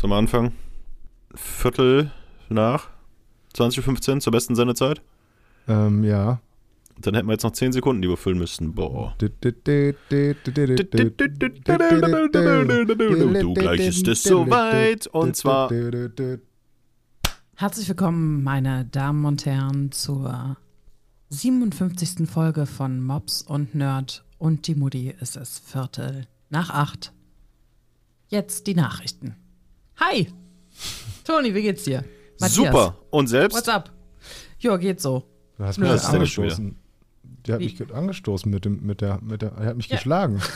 Zum Anfang. Viertel nach 2015 zur besten Sendezeit. Ähm, ja. Dann hätten wir jetzt noch 10 Sekunden, die wir füllen müssten. Boah. Du, gleich ist es soweit. Und zwar. Herzlich willkommen, meine Damen und Herren, zur 57. Folge von Mops und Nerd. Und die Mutti ist es Viertel nach acht. Jetzt die Nachrichten. Hi! Toni, wie geht's dir? Matthias. Super. Und selbst? What's up? Ja, geht so. Du hast mich angestoßen. Der hat Wie? mich angestoßen mit dem, mit der, mit der, er hat mich ja. geschlagen.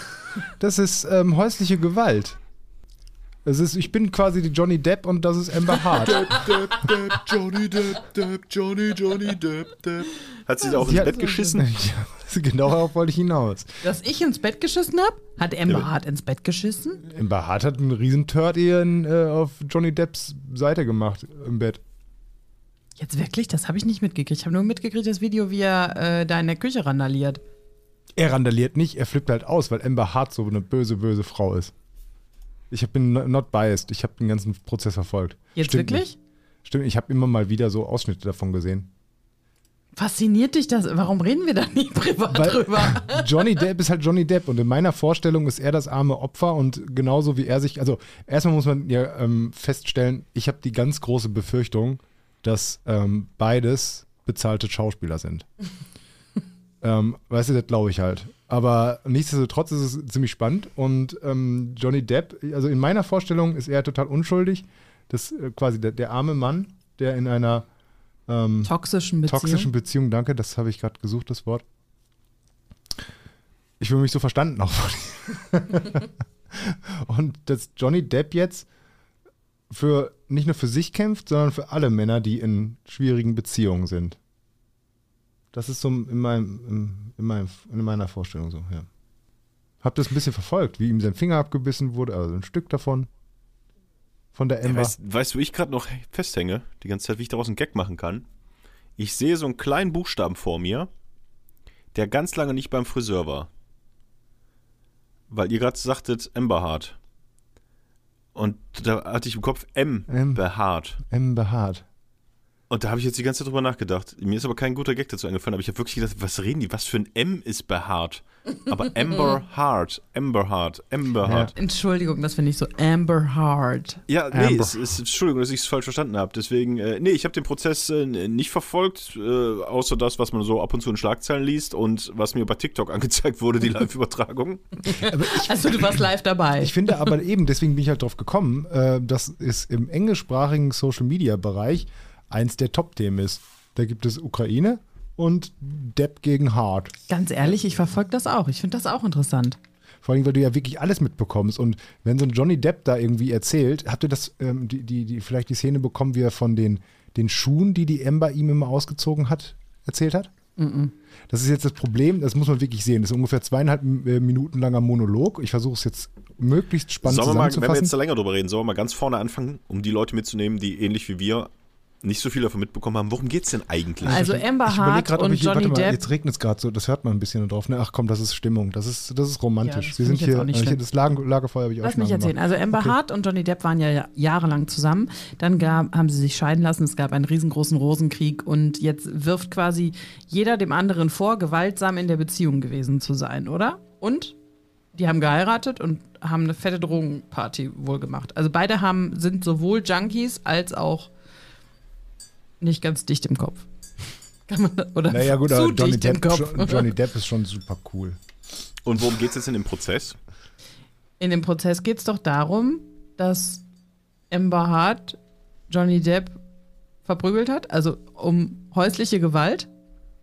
Das ist ähm, häusliche Gewalt. Es ist, ich bin quasi die Johnny Depp und das ist Amber Hart. Depp, Depp, Depp, Johnny Depp, Depp, Johnny, Johnny Depp, Depp. Hat sie da auch ins Bett geschissen? Ja, genau darauf wollte ich hinaus. Dass ich ins Bett geschissen habe? Hat Amber ja. Hart ins Bett geschissen? Amber Hart hat einen riesen Turd ihren, äh, auf Johnny Depps Seite gemacht im Bett. Jetzt wirklich? Das habe ich nicht mitgekriegt. Ich habe nur mitgekriegt das Video, wie er äh, da in der Küche randaliert. Er randaliert nicht, er flippt halt aus, weil Amber Hart so eine böse, böse Frau ist. Ich bin not biased. Ich habe den ganzen Prozess verfolgt. Jetzt Stimmt wirklich? Nicht. Stimmt, ich habe immer mal wieder so Ausschnitte davon gesehen. Fasziniert dich das? Warum reden wir da nie privat Weil drüber? Johnny Depp ist halt Johnny Depp und in meiner Vorstellung ist er das arme Opfer und genauso wie er sich, also erstmal muss man ja ähm, feststellen, ich habe die ganz große Befürchtung, dass ähm, beides bezahlte Schauspieler sind. ähm, weißt du, das glaube ich halt. Aber nichtsdestotrotz ist es ziemlich spannend und ähm, Johnny Depp, also in meiner Vorstellung ist er total unschuldig. Das äh, quasi der, der, arme Mann, der in einer ähm, toxischen Beziehung. Toxischen Beziehung, danke, das habe ich gerade gesucht, das Wort. Ich will mich so verstanden auch von Und dass Johnny Depp jetzt für nicht nur für sich kämpft, sondern für alle Männer, die in schwierigen Beziehungen sind. Das ist so in, meinem, in, meinem, in meiner Vorstellung so, ja. Hab das ein bisschen verfolgt, wie ihm sein Finger abgebissen wurde, also ein Stück davon. Von der Ember. Ja, weißt, weißt du, wo ich gerade noch festhänge, die ganze Zeit, wie ich daraus einen Gag machen kann? Ich sehe so einen kleinen Buchstaben vor mir, der ganz lange nicht beim Friseur war. Weil ihr gerade sagtet, Emberhart. Und da hatte ich im Kopf M, M behaart. M behaart. Und da habe ich jetzt die ganze Zeit drüber nachgedacht. Mir ist aber kein guter Gag dazu eingefallen, aber ich habe wirklich gedacht, was reden die? Was für ein M ist behaart? Aber Amber Heart, Amber Heart, Amber Heart. Ja. Entschuldigung, das finde ich so Amber Heart. Ja, nee, es, es, Entschuldigung, dass ich es falsch verstanden habe. Deswegen, äh, nee, ich habe den Prozess äh, nicht verfolgt, äh, außer das, was man so ab und zu in Schlagzeilen liest und was mir bei TikTok angezeigt wurde, die Live-Übertragung. also du warst live dabei. Ich finde aber eben, deswegen bin ich halt drauf gekommen, äh, dass es im englischsprachigen Social-Media-Bereich eins der Top-Themen ist. Da gibt es Ukraine und Depp gegen Hart. Ganz ehrlich, ich verfolge das auch. Ich finde das auch interessant. Vor allem, weil du ja wirklich alles mitbekommst. Und wenn so ein Johnny Depp da irgendwie erzählt, habt ihr das, ähm, die, die, die, vielleicht die Szene bekommen, wie er von den, den Schuhen, die die Amber ihm immer ausgezogen hat, erzählt hat? Mm -mm. Das ist jetzt das Problem, das muss man wirklich sehen. Das ist ungefähr zweieinhalb äh, Minuten langer Monolog. Ich versuche es jetzt möglichst spannend sollen wir mal, Wenn wir jetzt da länger drüber reden, sollen wir mal ganz vorne anfangen, um die Leute mitzunehmen, die ähnlich wie wir nicht so viel davon mitbekommen haben. Worum geht es denn eigentlich? Also Amber Hart grad, und ich, Johnny mal, Depp. Jetzt regnet es gerade so, das hört man ein bisschen drauf. Ne? Ach komm, das ist Stimmung, das ist, das ist romantisch. Ja, das Wir sind hier, hier das Lager, Lagerfeuer habe ich Lass auch schon mich erzählen. Also Amber okay. Hart und Johnny Depp waren ja jahrelang zusammen. Dann gab, haben sie sich scheiden lassen. Es gab einen riesengroßen Rosenkrieg und jetzt wirft quasi jeder dem anderen vor, gewaltsam in der Beziehung gewesen zu sein, oder? Und die haben geheiratet und haben eine fette Drogenparty wohl gemacht. Also beide haben, sind sowohl Junkies als auch nicht ganz dicht im Kopf. Kann man oder naja, gut, aber Johnny Depp, Johnny Depp ist schon super cool. Und worum geht es jetzt in dem Prozess? In dem Prozess geht es doch darum, dass Amber Hart Johnny Depp verprügelt hat, also um häusliche Gewalt.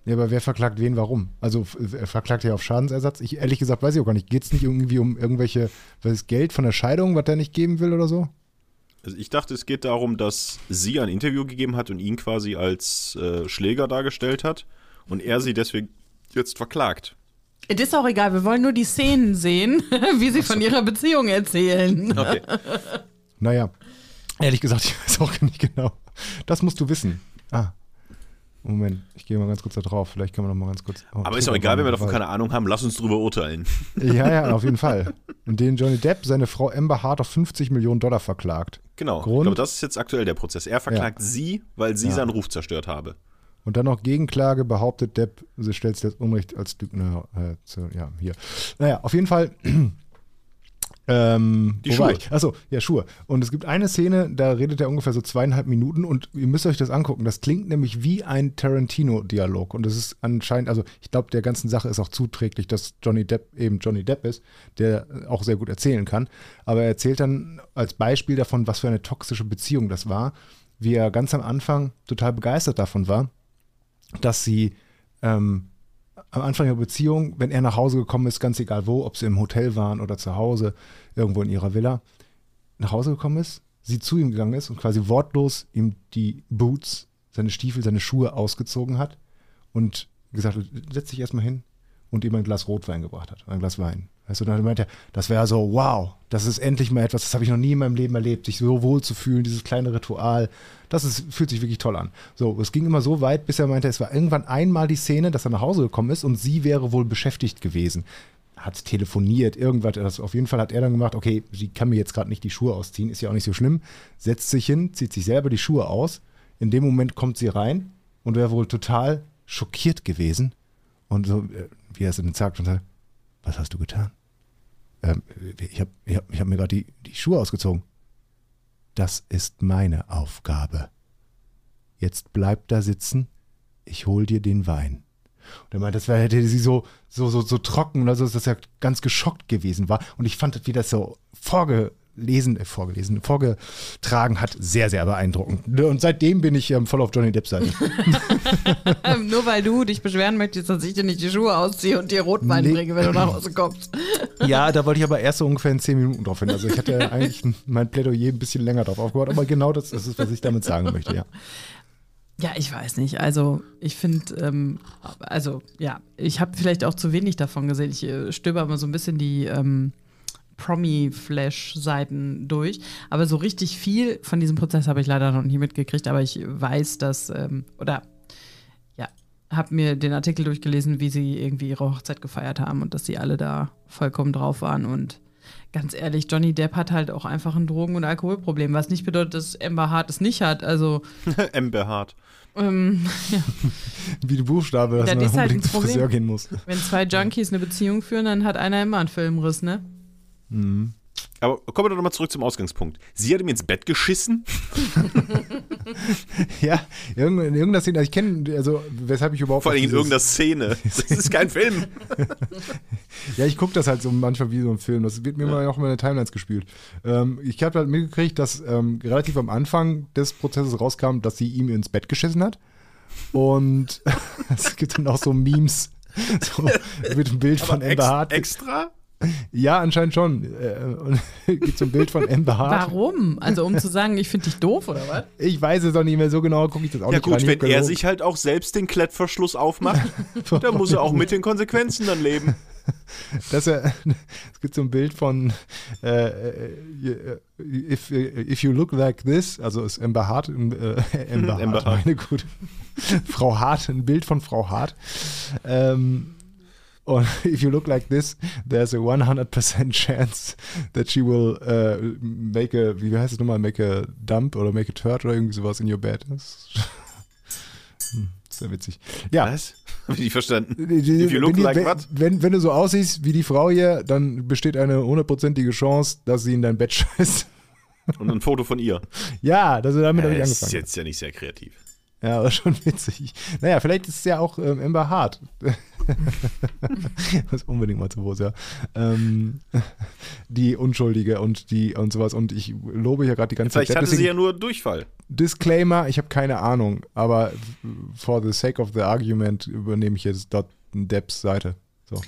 Ja, aber wer verklagt wen warum? Also er verklagt ja auf Schadensersatz. Ich ehrlich gesagt weiß ich auch gar nicht. Geht es nicht irgendwie um irgendwelche, was Geld von der Scheidung, was er nicht geben will oder so? Also ich dachte, es geht darum, dass sie ein Interview gegeben hat und ihn quasi als äh, Schläger dargestellt hat und er sie deswegen jetzt verklagt. Es ist auch egal, wir wollen nur die Szenen sehen, wie sie von ihrer Beziehung erzählen. Okay. naja, ehrlich gesagt, ich weiß auch nicht genau. Das musst du wissen. Ah. Moment, ich gehe mal ganz kurz da drauf. Vielleicht können wir noch mal ganz kurz. Oh, Aber ist doch egal, wenn wir davon keine Ahnung haben. Lass uns drüber urteilen. Ja, ja, auf jeden Fall. In denen Johnny Depp seine Frau Amber Hart auf 50 Millionen Dollar verklagt. Genau. Grund? Ich glaube, das ist jetzt aktuell der Prozess. Er verklagt ja. sie, weil sie ja. seinen Ruf zerstört habe. Und dann noch Gegenklage behauptet Depp, sie stellt sich das Unrecht als Lügner äh, zu, ja, hier. Naja, auf jeden Fall ähm, die Schuhe. Achso, ja, Schuhe. Und es gibt eine Szene, da redet er ungefähr so zweieinhalb Minuten und ihr müsst euch das angucken. Das klingt nämlich wie ein Tarantino-Dialog. Und das ist anscheinend, also ich glaube, der ganzen Sache ist auch zuträglich, dass Johnny Depp eben Johnny Depp ist, der auch sehr gut erzählen kann. Aber er erzählt dann als Beispiel davon, was für eine toxische Beziehung das war, wie er ganz am Anfang total begeistert davon war, dass sie ähm, am Anfang der Beziehung, wenn er nach Hause gekommen ist, ganz egal wo, ob sie im Hotel waren oder zu Hause, irgendwo in ihrer Villa, nach Hause gekommen ist, sie zu ihm gegangen ist und quasi wortlos ihm die Boots, seine Stiefel, seine Schuhe ausgezogen hat und gesagt hat, setz dich erstmal hin und ihm ein Glas Rotwein gebracht hat, ein Glas Wein. Weißt du, dann meinte er, das wäre so, wow, das ist endlich mal etwas, das habe ich noch nie in meinem Leben erlebt, sich so wohl zu fühlen, dieses kleine Ritual, das ist, fühlt sich wirklich toll an. So, es ging immer so weit, bis er meinte, es war irgendwann einmal die Szene, dass er nach Hause gekommen ist und sie wäre wohl beschäftigt gewesen. Hat telefoniert, irgendwas, das, auf jeden Fall hat er dann gemacht, okay, sie kann mir jetzt gerade nicht die Schuhe ausziehen, ist ja auch nicht so schlimm, setzt sich hin, zieht sich selber die Schuhe aus, in dem Moment kommt sie rein und wäre wohl total schockiert gewesen und so, äh, wie er es dann sagt, und sagt, was hast du getan? ähm, ich habe ich hab, ich hab mir gerade die, die Schuhe ausgezogen. Das ist meine Aufgabe. Jetzt bleib da sitzen, ich hol dir den Wein. Und er meinte, das wäre, hätte sie so, so, so, so trocken, also dass er ganz geschockt gewesen war. Und ich fand, wie das so vorge, lesen, äh, vorgelesen, vorgetragen hat, sehr, sehr beeindruckend. Und seitdem bin ich ähm, voll auf Johnny Depp Seite. Nur weil du dich beschweren möchtest, dass ich dir nicht die Schuhe ausziehe und dir Rotwein nee. bringe, wenn du nach Hause kommst. ja, da wollte ich aber erst so ungefähr in zehn Minuten drauf hin. Also ich hatte eigentlich mein Plädoyer ein bisschen länger drauf aufgebaut, aber genau das, das ist, was ich damit sagen möchte, ja. Ja, ich weiß nicht. Also ich finde, ähm, also ja, ich habe vielleicht auch zu wenig davon gesehen. Ich äh, stöber immer so ein bisschen die ähm, Promi-Flash-Seiten durch. Aber so richtig viel von diesem Prozess habe ich leider noch nie mitgekriegt. Aber ich weiß, dass, ähm, oder ja, habe mir den Artikel durchgelesen, wie sie irgendwie ihre Hochzeit gefeiert haben und dass sie alle da vollkommen drauf waren. Und ganz ehrlich, Johnny Depp hat halt auch einfach ein Drogen- und Alkoholproblem, was nicht bedeutet, dass Amber Hart es nicht hat. Also. Amber Hart. Ähm, ja. Wie die Buchstabe, dass ja, man halt unbedingt zum Friseur gehen muss. Wenn zwei Junkies eine Beziehung führen, dann hat einer immer einen Filmriss, ne? Mhm. Aber kommen wir doch mal zurück zum Ausgangspunkt. Sie hat ihm ins Bett geschissen? ja, in irgendeiner Szene, also ich kenne, also weshalb ich überhaupt. Vor allem in irgendeiner Szene. Das ist kein Film. ja, ich gucke das halt so manchmal wie so ein Film. Das wird mir ja. mal auch in meine Timelines gespielt. Ähm, ich habe halt mitgekriegt, dass ähm, relativ am Anfang des Prozesses rauskam, dass sie ihm ins Bett geschissen hat. Und es gibt dann auch so Memes so, mit einem Bild Aber von Amber Hart. Extra? Ja, anscheinend schon. Äh, gibt so ein Bild von Amber Hart. Warum? Also um zu sagen, ich finde dich doof oder was? Ich weiß es auch nicht mehr so genau, gucke ich das auch ja, nicht Ja gut, wenn er sich halt auch selbst den Klettverschluss aufmacht, dann muss er auch mit den Konsequenzen dann leben. Dass er, es gibt so ein Bild von äh, äh if, if you look like this, also ist Amber Hart, äh, Amber, Amber Hart, meine gut, Frau Hart, ein Bild von Frau Hart. Ähm, Und if you look like this, there's a 100% chance that she will uh, make a, wie heißt es nochmal, make a dump oder make a turd oder irgendwie sowas in your bed. Das ist hm, sehr witzig. Ja. Was? Hab ich nicht verstanden. If you look wenn, like wenn, what? Wenn, wenn du so aussiehst wie die Frau hier, dann besteht eine hundertprozentige Chance, dass sie in dein Bett scheißt. Und ein Foto von ihr. Ja, das, damit äh, habe ich angefangen. Das ist jetzt ja nicht sehr kreativ. Ja, aber schon witzig. Naja, vielleicht ist es ja auch ähm, Amber Hart. das unbedingt mal zu groß, ja. Ähm, die Unschuldige und die und sowas. Und ich lobe ja gerade die ganze vielleicht Zeit. Vielleicht hatte sie ja nur Durchfall. Disclaimer, ich habe keine Ahnung, aber for the sake of the argument übernehme ich jetzt dort Depps Seite. So.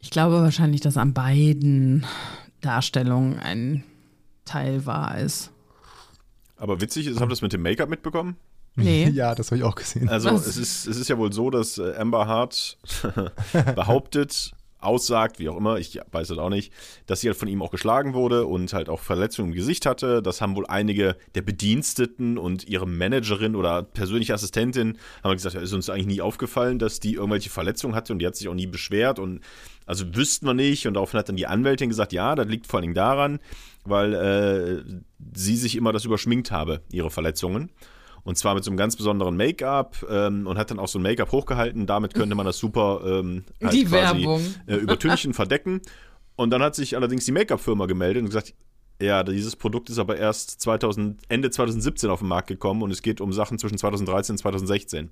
Ich glaube wahrscheinlich, dass an beiden Darstellungen ein Teil wahr ist. Aber witzig ist, habt ihr das mit dem Make-up mitbekommen? Nee. Ja, das habe ich auch gesehen. Also es ist, es ist ja wohl so, dass äh, Amber Hart behauptet, aussagt, wie auch immer, ich weiß es auch nicht, dass sie halt von ihm auch geschlagen wurde und halt auch Verletzungen im Gesicht hatte. Das haben wohl einige der Bediensteten und ihre Managerin oder persönliche Assistentin haben gesagt, ja, ist uns eigentlich nie aufgefallen, dass die irgendwelche Verletzungen hatte und die hat sich auch nie beschwert und also wüssten wir nicht und daraufhin hat dann die Anwältin gesagt, ja, das liegt vor allen Dingen daran, weil äh, sie sich immer das überschminkt habe, ihre Verletzungen. Und zwar mit so einem ganz besonderen Make-up ähm, und hat dann auch so ein Make-up hochgehalten. Damit könnte man das super ähm, halt die quasi, Werbung. Äh, übertünchen, verdecken. Und dann hat sich allerdings die Make-up-Firma gemeldet und gesagt, ja, dieses Produkt ist aber erst 2000, Ende 2017 auf den Markt gekommen und es geht um Sachen zwischen 2013 und 2016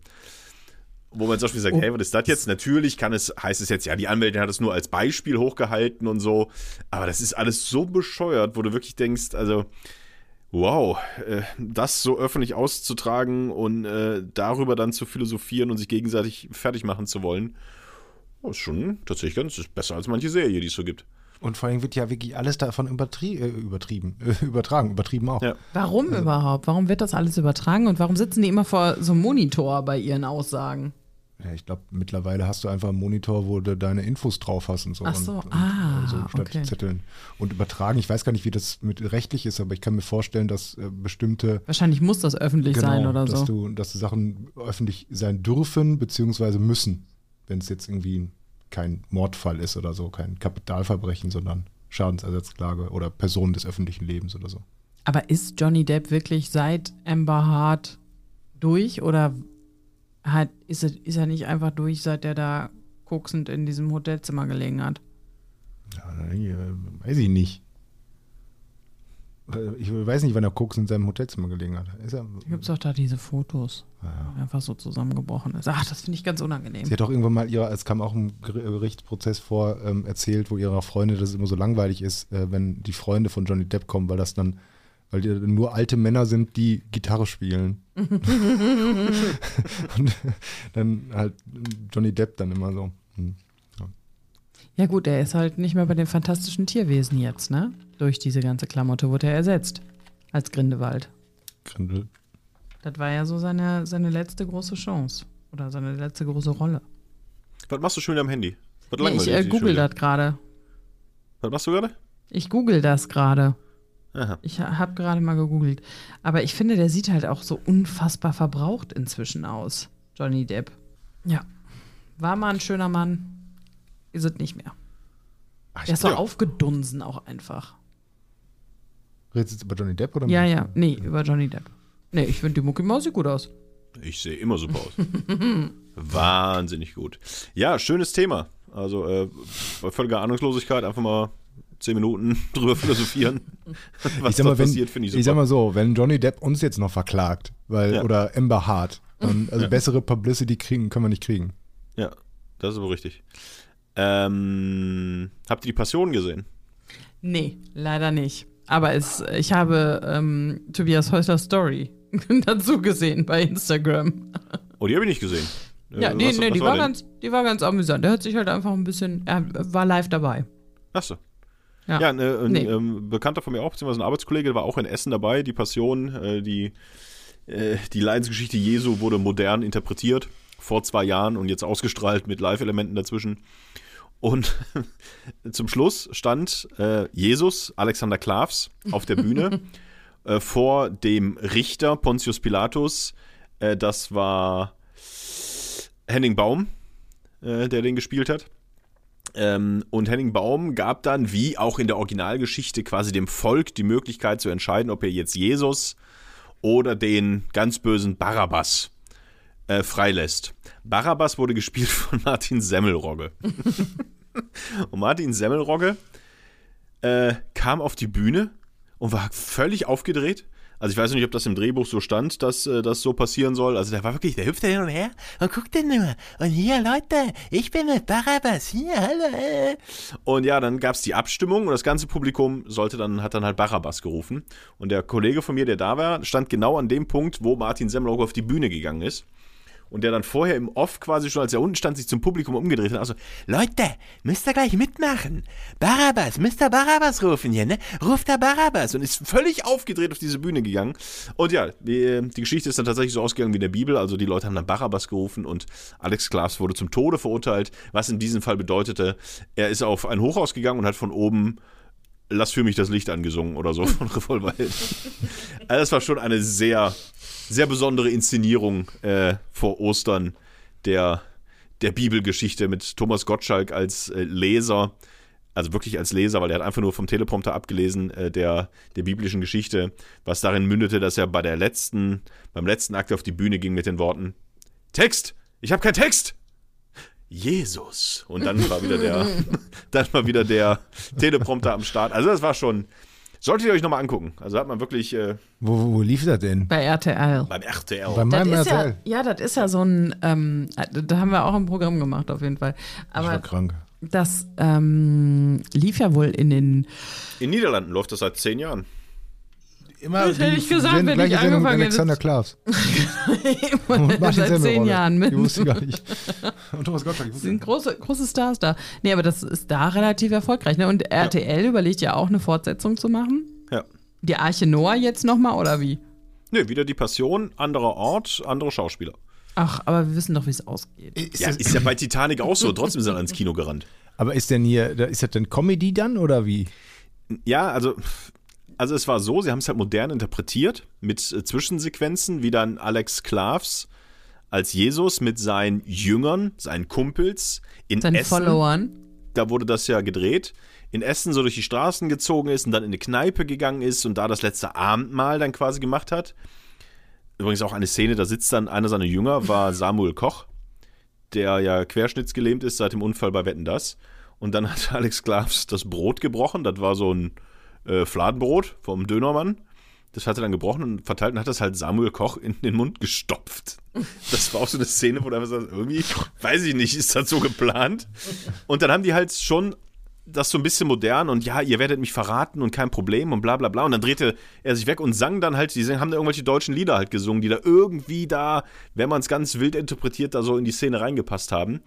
wo man zum Beispiel sagt, oh. hey, was ist das jetzt? Natürlich kann es, heißt es jetzt, ja, die Anwältin hat es nur als Beispiel hochgehalten und so, aber das ist alles so bescheuert, wo du wirklich denkst, also, wow, äh, das so öffentlich auszutragen und äh, darüber dann zu philosophieren und sich gegenseitig fertig machen zu wollen, ist schon tatsächlich ganz ist besser als manche Serie, die es so gibt. Und vor allem wird ja wirklich alles davon übertrie äh, übertrieben, übertragen, übertrieben auch. Ja. Warum also. überhaupt? Warum wird das alles übertragen und warum sitzen die immer vor so einem Monitor bei ihren Aussagen? Ja, ich glaube, mittlerweile hast du einfach einen Monitor, wo du deine Infos drauf hast und so. Ach so, und, ah, und, so statt okay. Zetteln. Und übertragen, ich weiß gar nicht, wie das mit rechtlich ist, aber ich kann mir vorstellen, dass äh, bestimmte. Wahrscheinlich muss das öffentlich genau, sein oder dass so. Du, dass die Sachen öffentlich sein dürfen, beziehungsweise müssen, wenn es jetzt irgendwie kein Mordfall ist oder so, kein Kapitalverbrechen, sondern Schadensersatzklage oder Person des öffentlichen Lebens oder so. Aber ist Johnny Depp wirklich seit Amber Hart durch oder hat, ist, er, ist er nicht einfach durch, seit er da koksend in diesem Hotelzimmer gelegen hat? Ja, äh, weiß ich nicht. Äh, ich weiß nicht, wann er Koks in seinem Hotelzimmer gelegen hat. Ist er, Gibt es doch da diese Fotos, ja. einfach so zusammengebrochen ist. Ach, das finde ich ganz unangenehm. Sie hat doch irgendwann mal ihrer, es kam auch ein Gerichtsprozess vor, ähm, erzählt, wo ihrer Freunde, dass es immer so langweilig ist, äh, wenn die Freunde von Johnny Depp kommen, weil das dann weil die nur alte Männer sind, die Gitarre spielen. und dann halt Johnny Depp dann immer so. Hm, ja. ja. gut, er ist halt nicht mehr bei den fantastischen Tierwesen jetzt, ne? Durch diese ganze Klamotte wurde er ersetzt. Als Grindewald. Grindel. Das war ja so seine, seine letzte große Chance. Oder seine letzte große Rolle. Was machst du schon am Handy? Nee, ich äh, google das gerade. Was machst du gerade? Ich google das gerade. Aha. Ich habe gerade mal gegoogelt. Aber ich finde, der sieht halt auch so unfassbar verbraucht inzwischen aus, Johnny Depp. Ja. War mal ein schöner Mann, ist es nicht mehr. Ach, der ist so ja. aufgedunsen auch einfach. Redest du jetzt über Johnny Depp oder? Ja, ja, nee, über Johnny Depp. Nee, ich finde die Mucki Maus sieht gut aus. Ich sehe immer super aus. Wahnsinnig gut. Ja, schönes Thema. Also äh, bei völliger Ahnungslosigkeit einfach mal zehn Minuten drüber philosophieren, was da passiert, finde ich super. Ich sag mal so, wenn Johnny Depp uns jetzt noch verklagt, weil, ja. oder Amber Hart, dann, also ja. bessere Publicity kriegen, können wir nicht kriegen. Ja, das ist aber richtig. Ähm, habt ihr die Passion gesehen? Nee, leider nicht. Aber es, ich habe ähm, Tobias Häusler Story dazu gesehen bei Instagram. Oh, die habe ich nicht gesehen. Ja, äh, nee, was, nee, was die, war, war ganz, die war ganz amüsant. Der hat sich halt einfach ein bisschen, er war live dabei. Achso. Ja, ja ne, ein, nee. ähm, Bekannter von mir auch, beziehungsweise ein Arbeitskollege, war auch in Essen dabei. Die Passion, äh, die, äh, die Leidensgeschichte Jesu wurde modern interpretiert vor zwei Jahren und jetzt ausgestrahlt mit Live-Elementen dazwischen. Und zum Schluss stand äh, Jesus, Alexander Klavs, auf der Bühne äh, vor dem Richter Pontius Pilatus. Äh, das war Henning Baum, äh, der den gespielt hat. Ähm, und Henning Baum gab dann, wie auch in der Originalgeschichte, quasi dem Volk die Möglichkeit zu entscheiden, ob er jetzt Jesus oder den ganz bösen Barabbas äh, freilässt. Barabbas wurde gespielt von Martin Semmelrogge. und Martin Semmelrogge äh, kam auf die Bühne und war völlig aufgedreht also ich weiß nicht, ob das im Drehbuch so stand, dass äh, das so passieren soll. Also der war wirklich, der hüpfte hin und her und guckte nur. Und hier, Leute, ich bin mit Barabbas. Hier, hallo. Äh. Und ja, dann gab es die Abstimmung und das ganze Publikum sollte dann, hat dann halt Barabbas gerufen. Und der Kollege von mir, der da war, stand genau an dem Punkt, wo Martin Semmelrock auf die Bühne gegangen ist. Und der dann vorher im Off quasi schon, als er unten stand, sich zum Publikum umgedreht hat. Also, Leute, müsst ihr gleich mitmachen. Barabbas, müsst ihr Barabbas rufen hier, ne? Ruft da Barabbas. Und ist völlig aufgedreht auf diese Bühne gegangen. Und ja, die, die Geschichte ist dann tatsächlich so ausgegangen wie in der Bibel. Also die Leute haben dann Barabbas gerufen und Alex Klavs wurde zum Tode verurteilt, was in diesem Fall bedeutete, er ist auf ein Hochhaus gegangen und hat von oben Lass für mich das Licht angesungen oder so von Revolverheld. also das war schon eine sehr, sehr besondere Inszenierung äh, vor Ostern der, der Bibelgeschichte mit Thomas Gottschalk als äh, Leser. Also wirklich als Leser, weil er hat einfach nur vom Teleprompter abgelesen äh, der, der biblischen Geschichte, was darin mündete, dass er bei der letzten, beim letzten Akt auf die Bühne ging mit den Worten: Text! Ich habe keinen Text! Jesus. Und dann war wieder der, dann war wieder der Teleprompter am Start. Also das war schon, solltet ihr euch nochmal angucken. Also hat man wirklich. Äh, wo, wo, wo, lief das denn? Bei RTL. Beim RTL. Bei meinem das RTL. Ja, ja, das ist ja so ein, ähm, da haben wir auch ein Programm gemacht auf jeden Fall. Aber ich war krank. Das ähm, lief ja wohl in den. In Niederlanden läuft das seit zehn Jahren. Immer das hätte ich gesagt, wenn ich Sendung angefangen mit Alexander Klavs. Und Martin Seit zehn. Jahren mit. Die wusste ich gar nicht. Und Thomas Gottschalk. ich sind große, große Stars da. Nee, aber das ist da relativ erfolgreich. Ne? Und RTL überlegt ja auch eine Fortsetzung zu machen. Ja. Die Arche Noah jetzt nochmal oder wie? Nö, wieder die Passion, anderer Ort, andere Schauspieler. Ach, aber wir wissen doch, wie es ausgeht. Ist Ja, ist ja bei Titanic auch so. Trotzdem sind alle ins Kino gerannt. aber ist denn hier, ist das denn Comedy dann oder wie? Ja, also, also es war so, sie haben es halt modern interpretiert mit äh, Zwischensequenzen, wie dann Alex Klavs als Jesus mit seinen Jüngern, seinen Kumpels in Seinen Essen, Followern. da wurde das ja gedreht, in Essen so durch die Straßen gezogen ist und dann in eine Kneipe gegangen ist und da das letzte Abendmahl dann quasi gemacht hat. Übrigens auch eine Szene, da sitzt dann einer seiner Jünger, war Samuel Koch, der ja querschnittsgelähmt ist seit dem Unfall bei Wetten Das. Und dann hat Alex Klavs das Brot gebrochen. Das war so ein äh, Fladenbrot vom Dönermann. Das hat er dann gebrochen und verteilt und hat das halt Samuel Koch in den Mund gestopft. Das war auch so eine Szene, wo du einfach sagst, irgendwie, weiß ich nicht, ist das so geplant? Und dann haben die halt schon das so ein bisschen modern und ja, ihr werdet mich verraten und kein Problem und bla bla bla. Und dann drehte er sich weg und sang dann halt, die haben da irgendwelche deutschen Lieder halt gesungen, die da irgendwie da, wenn man es ganz wild interpretiert, da so in die Szene reingepasst haben.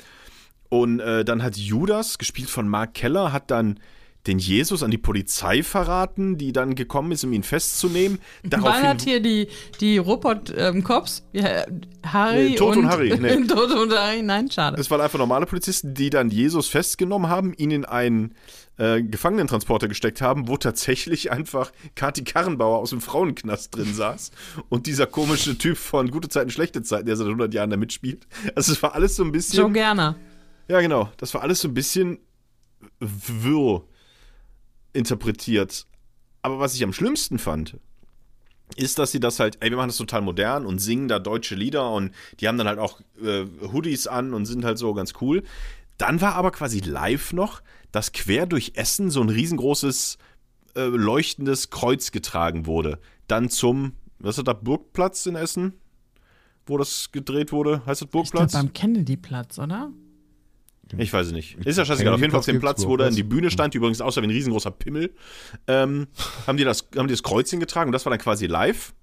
Und äh, dann hat Judas, gespielt von Mark Keller, hat dann den Jesus an die Polizei verraten, die dann gekommen ist, um ihn festzunehmen. Wann hat hier die, die Robot-Cops? ja, Harry Nee, Toto und und Harry, nee. Toto und Harry, nein, schade. Es waren einfach normale Polizisten, die dann Jesus festgenommen haben, ihn in einen äh, Gefangenentransporter gesteckt haben, wo tatsächlich einfach Kati Karrenbauer aus dem Frauenknast drin saß und dieser komische Typ von Gute Zeiten, Schlechte Zeiten, der seit 100 Jahren da mitspielt. Also es war alles so ein bisschen... Joe Gerner. Ja, genau. Das war alles so ein bisschen wirr interpretiert. Aber was ich am schlimmsten fand, ist, dass sie das halt, ey, wir machen das total modern und singen da deutsche Lieder und die haben dann halt auch äh, Hoodies an und sind halt so ganz cool. Dann war aber quasi live noch, dass quer durch Essen so ein riesengroßes äh, leuchtendes Kreuz getragen wurde. Dann zum, was ist das, Burgplatz in Essen? Wo das gedreht wurde? Heißt das Ich glaube Burgplatz? beim Kennedy-Platz, oder? Ich weiß es nicht. Ist ja scheißegal. Auf jeden Fall auf dem Platz, wo da in die Bühne stand, die übrigens aussah wie ein riesengroßer Pimmel, ähm, haben, die das, haben die das Kreuzchen getragen und das war dann quasi live.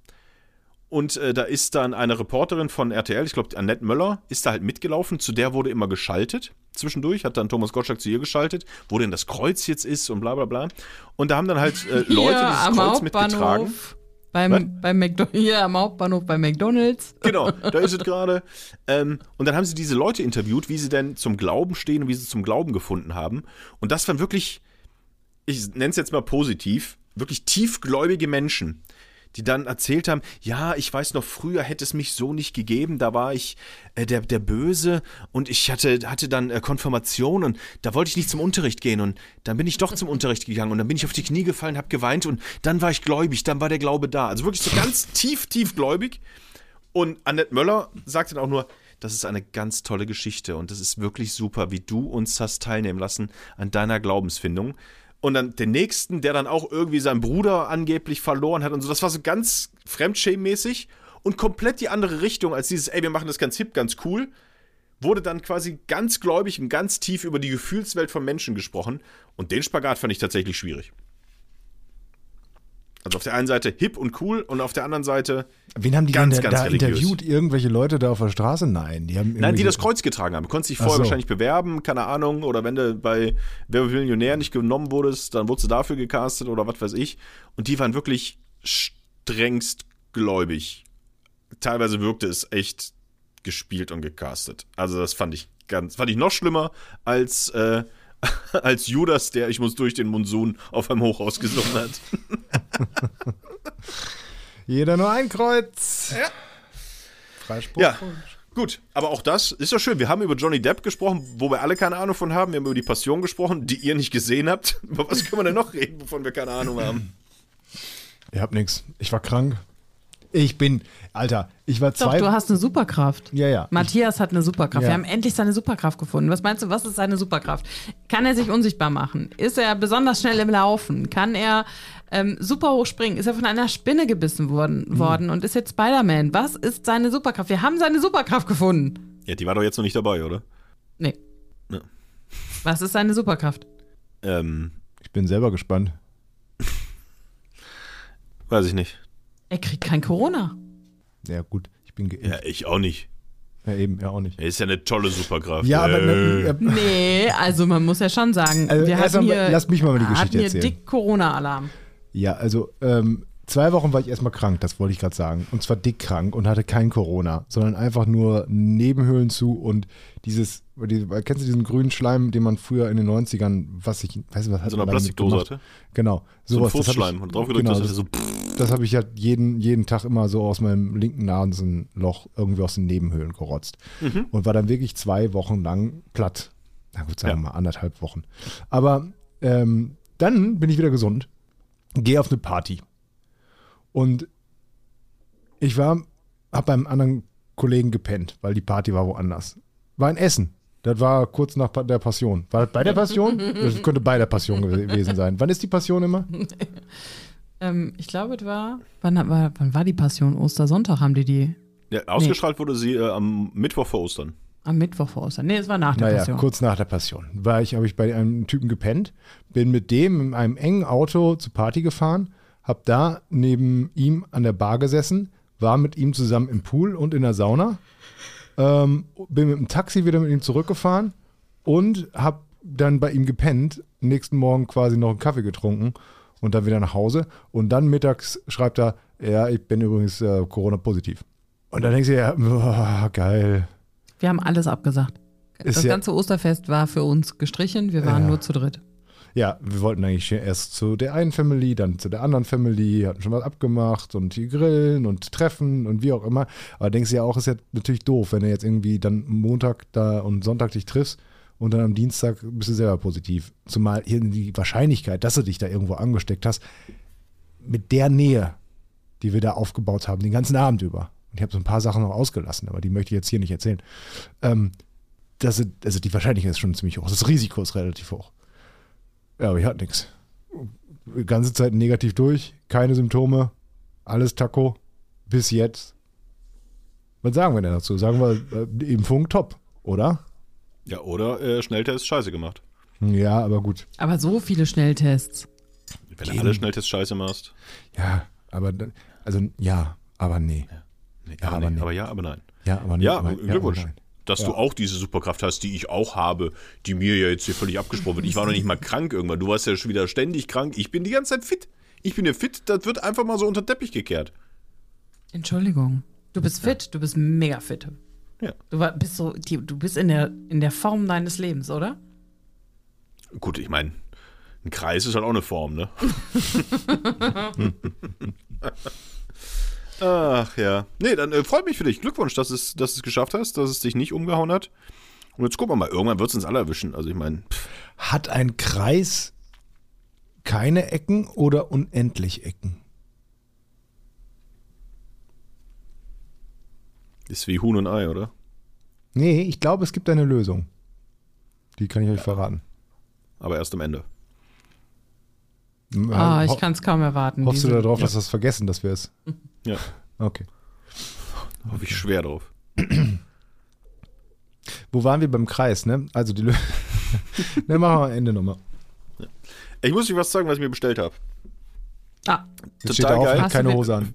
Und äh, da ist dann eine Reporterin von RTL, ich glaube Annette Möller, ist da halt mitgelaufen. Zu der wurde immer geschaltet. Zwischendurch hat dann Thomas Gottschalk zu ihr geschaltet, wo denn das Kreuz jetzt ist und bla bla bla. Und da haben dann halt äh, Leute Hier dieses am Kreuz mitgetragen. Hauptbahnhof. Beim, Was? beim hier am Hauptbahnhof bei McDonalds. Genau, da ist es gerade. Ähm, und dann haben sie diese Leute interviewt, wie sie denn zum Glauben stehen und wie sie zum Glauben gefunden haben. Und das waren wirklich, ich nenne es jetzt mal positiv, wirklich tiefgläubige Menschen, die dann erzählt haben, ja, ich weiß noch, früher hätte es mich so nicht gegeben, da war ich äh, der, der Böse und ich hatte, hatte dann äh, Konfirmation und da wollte ich nicht zum Unterricht gehen und dann bin ich doch zum Unterricht gegangen und dann bin ich auf die Knie gefallen, habe geweint und dann war ich gläubig, dann war der Glaube da. Also wirklich so ganz tief, tiefgläubig. Und Annette Möller sagt dann auch nur, das ist eine ganz tolle Geschichte und das ist wirklich super, wie du uns hast teilnehmen lassen an deiner Glaubensfindung. Und dann den nächsten, der dann auch irgendwie seinen Bruder angeblich verloren hat und so. Das war so ganz fremdschämmäßig und komplett die andere Richtung als dieses, ey, wir machen das ganz hip, ganz cool. Wurde dann quasi ganz gläubig und ganz tief über die Gefühlswelt von Menschen gesprochen. Und den Spagat fand ich tatsächlich schwierig. Also auf der einen Seite hip und cool und auf der anderen Seite Wen haben die Ganz, denn da, ganz da religiös. interviewt? Irgendwelche Leute da auf der Straße? Nein, die haben Nein, die irgendwelche- das Kreuz getragen haben. Du konntest dich vorher so. wahrscheinlich bewerben, keine Ahnung, oder wenn du bei Wer wird Millionär nicht genommen wurdest, dann wurdest du dafür gecastet oder was weiß ich. Und die waren wirklich strengst gläubig. Teilweise wirkte es echt gespielt und gecastet. Also das fand ich ganz, fand ich noch schlimmer als, äh, als Judas, der Ich muss durch den Monsun auf einem Hochhaus gesungen hat. Jeder nur ein Kreuz. Ja. Freispruch. Ja. Gut, aber auch das ist doch schön. Wir haben über Johnny Depp gesprochen, wo wir alle keine Ahnung von haben. Wir haben über die Passion gesprochen, die ihr nicht gesehen habt. Über was können wir denn noch reden, wovon wir keine Ahnung haben? Ihr habt nichts. Ich war krank. Ich bin, Alter, ich war Doch, zwei. du hast eine Superkraft. Ja, ja. Matthias hat eine Superkraft. Ja. Wir haben endlich seine Superkraft gefunden. Was meinst du, was ist seine Superkraft? Kann er sich unsichtbar machen? Ist er besonders schnell im Laufen? Kann er ähm, super hoch springen? Ist er von einer Spinne gebissen worden, Hm. worden und ist jetzt Spider-Man? Was ist seine Superkraft? Wir haben seine Superkraft gefunden. Ja, die war doch jetzt noch nicht dabei, oder? Nee. Ja. Was ist seine Superkraft? Ähm, ich bin selber gespannt. weiß ich nicht. Er kriegt kein Corona. Ja, gut. Ich bin geimpft. Ja, ich auch nicht. Ja, eben, ja auch nicht. Er ist ja eine tolle Superkraft. Ja, aber Äh. ne, Nee, also man muss ja schon sagen, Also wir hatten mal- hier, lass mich mal die Geschichte hatten hier erzählen. dick Corona-Alarm. ja, also ähm, zwei Wochen war ich erstmal krank, das wollte ich gerade sagen. Und zwar dick krank und hatte kein Corona, sondern einfach nur Nebenhöhlen zu und dieses, die, kennst du diesen grünen Schleim, den man früher in den 90ern, was ich, weiß nicht, was hat so damit Plastikdose hatte. Genau, So ein sowas. das hab Fußschleim. Und drauf gedrückt genau, das, so das habe ich ja jeden, jeden Tag immer so aus meinem linken Nasenloch irgendwie aus den Nebenhöhlen gerotzt. Mhm. Und war dann wirklich zwei Wochen lang platt. Na gut, sagen wir Ja. mal anderthalb Wochen. Aber ähm, dann bin ich wieder gesund, gehe auf eine Party. Und ich war, habe beim anderen Kollegen gepennt, weil die Party war woanders. War in Essen. Das war kurz nach der Passion. War das bei der Passion? Das könnte bei der Passion gew- gewesen sein. Wann ist die Passion immer? Ähm, ich glaube, es war wann, war. wann war die Passion? Ostersonntag haben die die ja, ausgestrahlt wurde sie äh, am Mittwoch vor Ostern. am Mittwoch vor Ostern. Nee, es war nach der Naja, Passion. kurz nach der Passion. War ich, habe ich bei einem Typen gepennt, bin mit dem in einem engen Auto zur Party gefahren, habe da neben ihm an der Bar gesessen, war mit ihm zusammen im Pool und in der Sauna, ähm, bin mit dem Taxi wieder mit ihm zurückgefahren und habe dann bei ihm gepennt, nächsten Morgen quasi noch einen Kaffee getrunken und dann wieder nach Hause. Und dann mittags schreibt er, ja, ich bin übrigens äh, Corona-positiv. Und dann denkst du ja, boah, geil. Wir haben alles abgesagt. Ist das ja- ganze Osterfest war für uns gestrichen. Wir waren Ja. nur zu dritt. Ja, wir wollten eigentlich erst zu der einen Family, dann zu der anderen Family, hatten schon was abgemacht und die grillen und treffen und wie auch immer. Aber denkst du ja auch, ist ja natürlich doof, wenn du jetzt irgendwie dann Montag da und Sonntag dich triffst und dann am Dienstag bist du selber positiv. Zumal hier die Wahrscheinlichkeit, dass du dich da irgendwo angesteckt hast, mit der Nähe, die wir da aufgebaut haben, den ganzen Abend über. Und ich habe so ein paar Sachen noch ausgelassen, aber die möchte ich jetzt hier nicht erzählen. Ähm, das, also die Wahrscheinlichkeit ist schon ziemlich hoch. Das Risiko ist relativ hoch. Ja, aber ich hatte nichts. Die ganze Zeit negativ durch, keine Symptome, alles Taco, bis jetzt. Was sagen wir denn dazu? Sagen wir, äh, die Impfung top, oder? Ja, oder äh, Schnelltest scheiße gemacht. Ja, aber gut. Aber so viele Schnelltests. Wenn Eben. du alle Schnelltests scheiße machst. Ja, aber, dann- also, ja, aber nee. Nee, Ja, aber, aber nee, nee. aber ja, aber nein. Ja, aber nee. Ja, aber, Glückwunsch. aber nein. Dass Ja. du auch diese Superkraft hast, die ich auch habe, die mir ja jetzt hier völlig abgesprochen wird. Ich war noch nicht mal krank irgendwann. Du warst ja schon wieder ständig krank. Ich bin die ganze Zeit fit. Ich bin ja fit, das wird einfach mal so unter den Teppich gekehrt. Entschuldigung. Du bist fit, du bist mega fit. Ja. Du war, bist so, du bist in der, in der Form deines Lebens, oder? Gut, ich meine, ein Kreis ist halt auch eine Form, ne? Ach ja. Nee, dann äh, freut mich für dich. Glückwunsch, dass, es, dass du es geschafft hast, dass es dich nicht umgehauen hat. Und jetzt gucken wir mal, irgendwann wird es uns alle erwischen. Also ich meine, Hat ein Kreis keine Ecken oder unendlich Ecken? ist wie Huhn und Ei, oder? Nee, ich glaube, es gibt eine Lösung. Die kann ich euch verraten. Aber erst am Ende. Ah, ich kann es kaum erwarten. Hoffst du darauf, dass wir es vergessen, dass wir es. Ja, Okay. hoffe ich schwer drauf. Wo waren wir beim Kreis, ne? Also die Lösung. ne, machen wir am Ende nochmal. Ich muss euch was sagen, was ich mir bestellt habe. Ah, Jetzt steht Total er auf geil. du keine Hose an.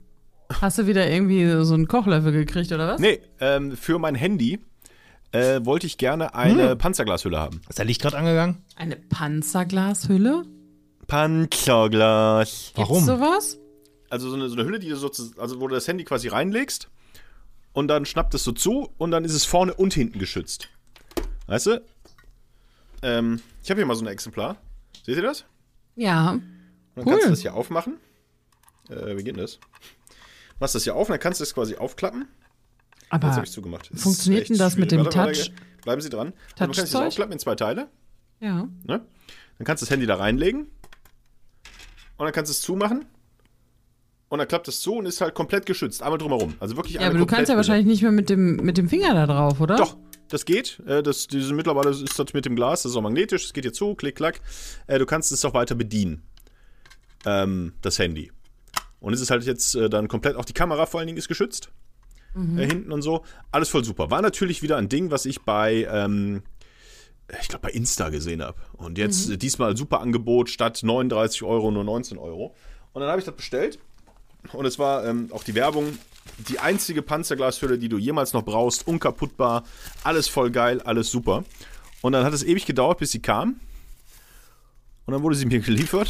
hast du wieder irgendwie so einen Kochlöffel gekriegt oder was? Nee, ähm, für mein Handy äh, wollte ich gerne eine Hm. Panzerglashülle haben. Ist der Licht gerade angegangen? Eine Panzerglashülle? Panzerglas. Gibt's Warum? sowas? Also so eine, so eine Hülle, die du sozusagen, also wo du das Handy quasi reinlegst und dann schnappt es so zu und dann ist es vorne und hinten geschützt. Weißt du? Ähm, ich habe hier mal so ein Exemplar. Seht ihr das? Ja. Und dann Cool. kannst du das hier aufmachen. Äh, wie geht denn das? Machst das hier auf und dann kannst du es quasi aufklappen. Jetzt Aber habe ich zugemacht. Das funktioniert denn das mit schwierig. dem Warte, Touch? Bleiben Sie dran. Also, du kannst es Touchzeug? aufklappen in zwei Teile. ja. Ne? Dann kannst du das Handy da reinlegen. Und dann kannst du es zumachen. Und dann klappt es zu und ist halt komplett geschützt. Einmal drumherum. Also wirklich Ja, aber du kannst ja wahrscheinlich nicht mehr mit dem, mit dem Finger da drauf, oder? Doch, das geht. Äh, Das, diese, mittlerweile ist das mit dem Glas, das ist auch magnetisch, das geht hier zu, klick, klack. Äh, Du kannst es auch weiter bedienen. Ähm, das Handy. Und es ist halt jetzt äh, dann komplett, auch die Kamera vor allen Dingen ist geschützt. Äh, hinten und so. Alles voll super. War natürlich wieder ein Ding, was ich bei, ähm, ich glaube, bei Insta gesehen habe. Und jetzt äh, diesmal super Angebot, statt 39 Euro nur 19 Euro. Und dann habe ich das bestellt. Und es war ähm, auch die Werbung, die einzige Panzerglashülle, die du jemals noch brauchst, unkaputtbar, alles voll geil, alles super. Und dann hat es ewig gedauert, bis sie kam. Und dann wurde sie mir geliefert.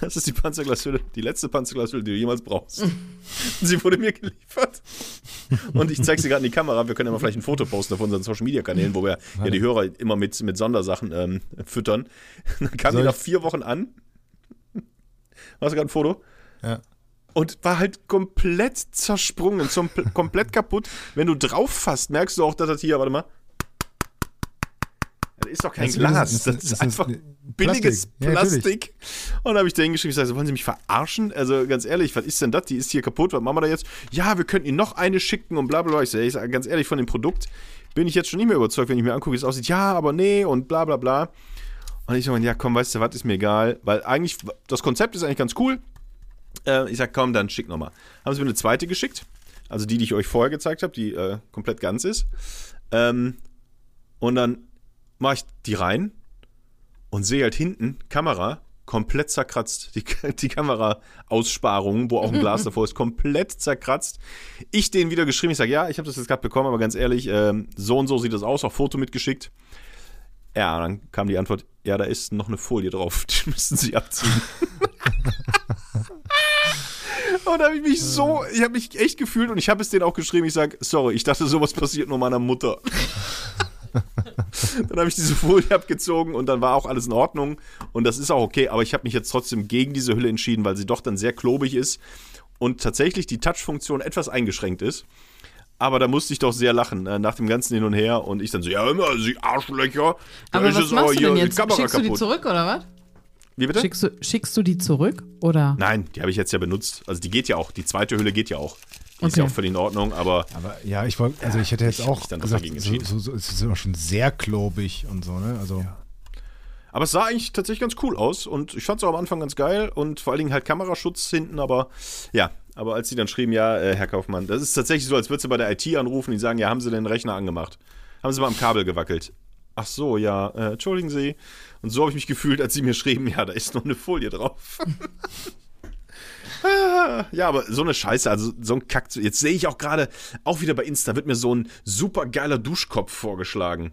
Das ist die Panzerglashülle, die letzte Panzerglashülle, die du jemals brauchst. sie wurde mir geliefert. Und ich zeige sie gerade in die Kamera. Wir können ja mal vielleicht ein Foto posten auf unseren Social Media Kanälen, wo wir ja die Hörer immer mit, mit Sondersachen ähm, füttern. Dann kam Soll die nach vier Wochen an. Hast du gerade ein Foto? Ja. und war halt komplett zersprungen, zum, komplett kaputt. Wenn du drauf fasst, merkst du auch, dass das hier, warte mal. Das ist doch kein Das ist- Glas, das das, ist- ist einfach Plastik. billiges Ja. Plastik. und da habe ich da hingeschrieben, ich sage, wollen Sie mich verarschen? Also ganz ehrlich, was ist denn das? Die ist hier kaputt, was machen wir da jetzt? Ja, wir könnten Ihnen noch eine schicken und bla bla bla. Ich sage, ich sag, ganz ehrlich, von dem Produkt bin ich jetzt schon nicht mehr überzeugt, wenn ich mir angucke, wie es aussieht. Ja, aber nee und bla bla bla. Und ich so, ja komm, weißt du, was ist mir egal, weil eigentlich, das Konzept ist eigentlich ganz cool. Äh, ich sag, komm, dann schick nochmal. Haben sie mir eine zweite geschickt. Also die, die ich euch vorher gezeigt habe, die äh, komplett ganz ist. Ähm, und dann mache ich die rein und sehe halt hinten Kamera komplett zerkratzt. Die, die Kamera-Aussparung, wo auch ein Glas davor ist, komplett zerkratzt. Ich denen wieder geschrieben, ich sage, ja, ich habe das jetzt gerade bekommen, aber ganz ehrlich, ähm, so und so sieht das aus, auch Foto mitgeschickt. Ja, dann kam die Antwort, ja, da ist noch eine Folie drauf, die müssen sie abziehen. Und da habe ich mich so, ich habe mich echt gefühlt und ich habe es denen auch geschrieben, ich sage, sorry, ich dachte, sowas passiert nur meiner Mutter. dann habe ich diese Folie abgezogen und dann war auch alles in Ordnung und das ist auch okay, aber ich habe mich jetzt trotzdem gegen diese Hülle entschieden, weil sie doch dann sehr klobig ist und tatsächlich die Touch-Funktion etwas eingeschränkt ist. Aber da musste ich doch sehr lachen, äh, nach dem ganzen Hin und Her. Und ich dann so, ja, immer, Sie Arschlöcher. Da Aber ist was es machst du hier denn jetzt? Kamera Schickst du die zurück oder was? Wie bitte? Schickst du, schickst du die zurück oder? Nein, die habe ich jetzt ja benutzt. Also die geht ja auch. Die zweite Hülle geht ja auch. Die ist Okay. ja auch völlig in Ordnung, aber Aber ja, ich wollte, also ich hätte jetzt ich auch dann gesagt, dagegen so, entschieden. so, so, es ist auch schon sehr klobig und so, ne? Also Aber es sah eigentlich tatsächlich ganz cool aus und ich fand es auch am Anfang ganz geil und vor allen Dingen halt Kameraschutz hinten, aber ja, aber als sie dann schrieben, ja, äh, Herr Kaufmann, das ist tatsächlich so, als würdest du bei der IT anrufen, die sagen, ja, haben Sie den Rechner angemacht? Haben Sie mal am Kabel gewackelt? Ach so, ja, äh, entschuldigen Sie. Und so habe ich mich gefühlt, als sie mir schrieben, ja, da ist noch eine Folie drauf. Ja, aber so eine Scheiße, also so ein Kack. Jetzt sehe ich auch gerade, auch wieder bei Insta, wird mir so ein super geiler Duschkopf vorgeschlagen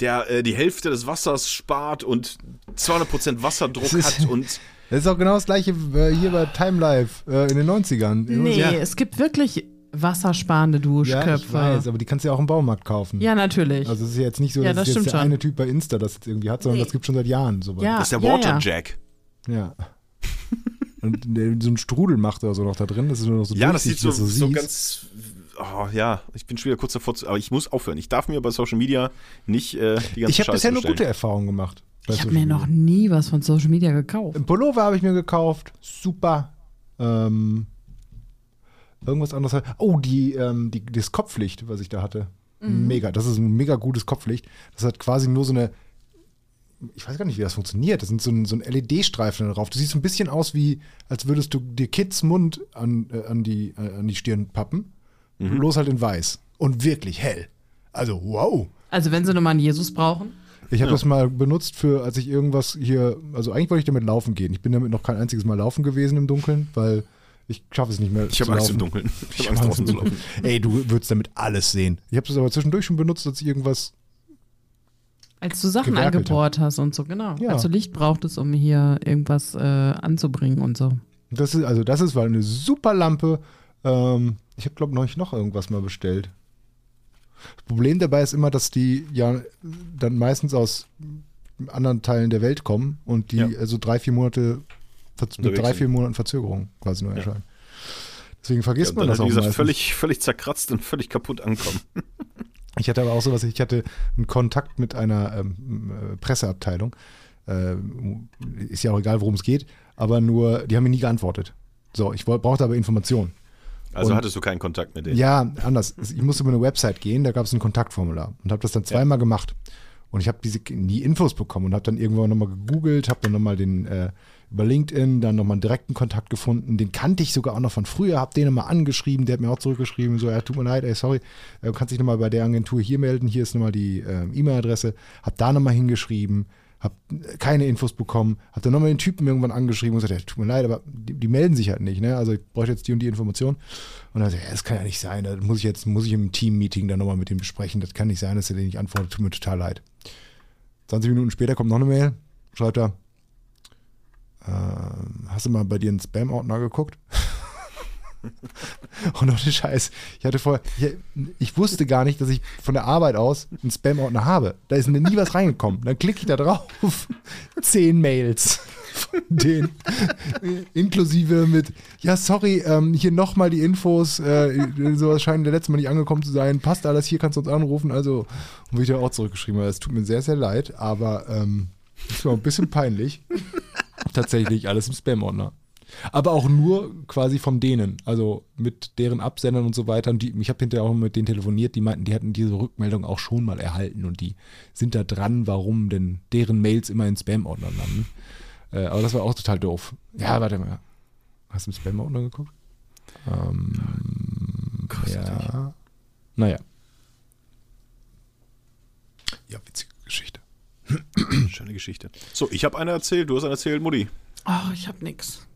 der äh, die Hälfte des Wassers spart und 200% Wasserdruck Das ist- hat und das ist auch genau das gleiche äh, hier bei Time Life äh, in den 90ern. Nee, Ja, es gibt wirklich wassersparende ja, Duschköpfe. ich weiß, aber die kannst du ja auch im Baumarkt kaufen. Ja, natürlich. Also es ist ja jetzt nicht so, Ja, dass das es jetzt der schon. eine Typ bei Insta das jetzt irgendwie hat, sondern Nee. das gibt schon seit Jahren sowas. Ja. das ist der ja. Waterjack. Ja. Und der so einen Strudel macht oder so noch da drin, das ist nur noch so Ja, das sieht so, so siehst. ganz. Oh, ja, ich bin schon wieder kurz davor zu. Aber ich muss aufhören. Ich darf mir bei Social Media nicht äh, die ganze Ich habe bisher nur gute Erfahrungen gemacht. ich habe mir noch Media. nie was von Social Media gekauft. Ein Pullover habe ich mir gekauft, super. Ähm, irgendwas anderes. halt- Oh, die, ähm, die, das Kopflicht, was ich da hatte. Mhm. Mega, das ist ein mega gutes Kopflicht. Das hat quasi nur so eine, ich weiß gar nicht, wie das funktioniert. Das sind so ein, so ein LED-Streifen da drauf. Du siehst ein bisschen aus wie, als würdest du dir Kids Mund an, äh, an, die, äh, an die Stirn pappen. Mhm. Bloß halt in weiß. Und wirklich hell. Also, wow. Also wenn sie nochmal einen Jesus brauchen. Ich habe Ja. das mal benutzt für, als ich irgendwas hier, also eigentlich wollte ich damit laufen gehen. Ich bin damit noch kein einziges Mal laufen gewesen im Dunkeln, weil ich schaffe es nicht mehr. Ich habe Angst im. Dunkeln. Ich Ich habe Angst draußen zu im laufen. Ey, du würdest damit alles sehen. Ich habe das aber zwischendurch schon benutzt, als ich irgendwas. Als du Sachen angebohrt hast und so, genau. Ja. Als du Licht brauchtest, um hier irgendwas äh, anzubringen und so. Das ist, also das ist weil eine super Lampe. Ähm, ich habe, glaube ich, noch irgendwas mal bestellt. Das Problem dabei ist immer, dass die ja dann meistens aus anderen Teilen der Welt kommen und die Ja. also drei, vier Monate mit drei, vier Monaten Verzögerung quasi nur erscheinen. Deswegen vergisst Ja, man dann das auch wie gesagt, meistens. völlig, völlig zerkratzt und völlig kaputt ankommen. Ich hatte aber auch sowas, ich hatte einen Kontakt mit einer ähm, äh, Presseabteilung. Äh, ist ja auch egal, worum es geht, aber nur, die haben mir nie geantwortet. So, ich brauchte aber Informationen. Also Und- hattest du keinen Kontakt mit denen. Ja, anders. Ich musste über eine Website gehen, da gab es ein Kontaktformular und habe das dann zweimal gemacht. Und ich habe diese nie Infos bekommen und habe dann irgendwann nochmal gegoogelt, habe dann nochmal den äh, über LinkedIn dann nochmal einen direkten Kontakt gefunden. Den kannte ich sogar auch noch von früher, habe den nochmal angeschrieben, der hat mir auch zurückgeschrieben, so, ja, tut mir leid, ey, sorry, äh, du kannst dich nochmal bei der Agentur hier melden, hier ist nochmal die äh, E-Mail-Adresse, habe da nochmal hingeschrieben, habe keine Infos bekommen, habe dann nochmal den Typen irgendwann angeschrieben und gesagt, ja, tut mir leid, aber die, die melden sich halt nicht, ne? Also ich bräuchte jetzt die und die Information. Und dann sagt ja, das kann ja nicht sein, da muss ich jetzt, muss ich im Team-Meeting dann nochmal mit dem besprechen, das kann nicht sein, dass er den nicht antwortet, tut mir total leid. 20 Minuten später kommt noch eine Mail, schreibt er, ähm, hast du mal bei dir in Spam-Ordner geguckt? Und ohne Scheiß, ich hatte vorher, ich, ich wusste gar nicht, dass ich von der Arbeit aus einen Spam-Ordner habe. Da ist mir nie was reingekommen. Dann klicke ich da drauf. Zehn Mails von denen. Inklusive mit, ja, sorry, ähm, hier nochmal die Infos. Äh, sowas scheint der letzte Mal nicht angekommen zu sein. Passt alles, hier kannst du uns anrufen. Also, wo ich da auch zurückgeschrieben habe, es tut mir sehr, sehr leid, aber ähm, es war ein bisschen peinlich. Tatsächlich alles im Spam-Ordner. Aber auch nur quasi von denen, also mit deren Absendern und so weiter. Und die, ich habe hinterher auch mit denen telefoniert, die meinten, die hatten diese Rückmeldung auch schon mal erhalten und die sind da dran, warum denn deren Mails immer in Spam-Ordner landen. Äh, aber das war auch total doof. Ja, warte mal. Hast du im Spam-Ordner geguckt? Ähm, ja. Naja. Ja, witzige Geschichte. Schöne Geschichte. So, ich habe eine erzählt, du hast eine erzählt, Mutti. Oh, ich hab nix.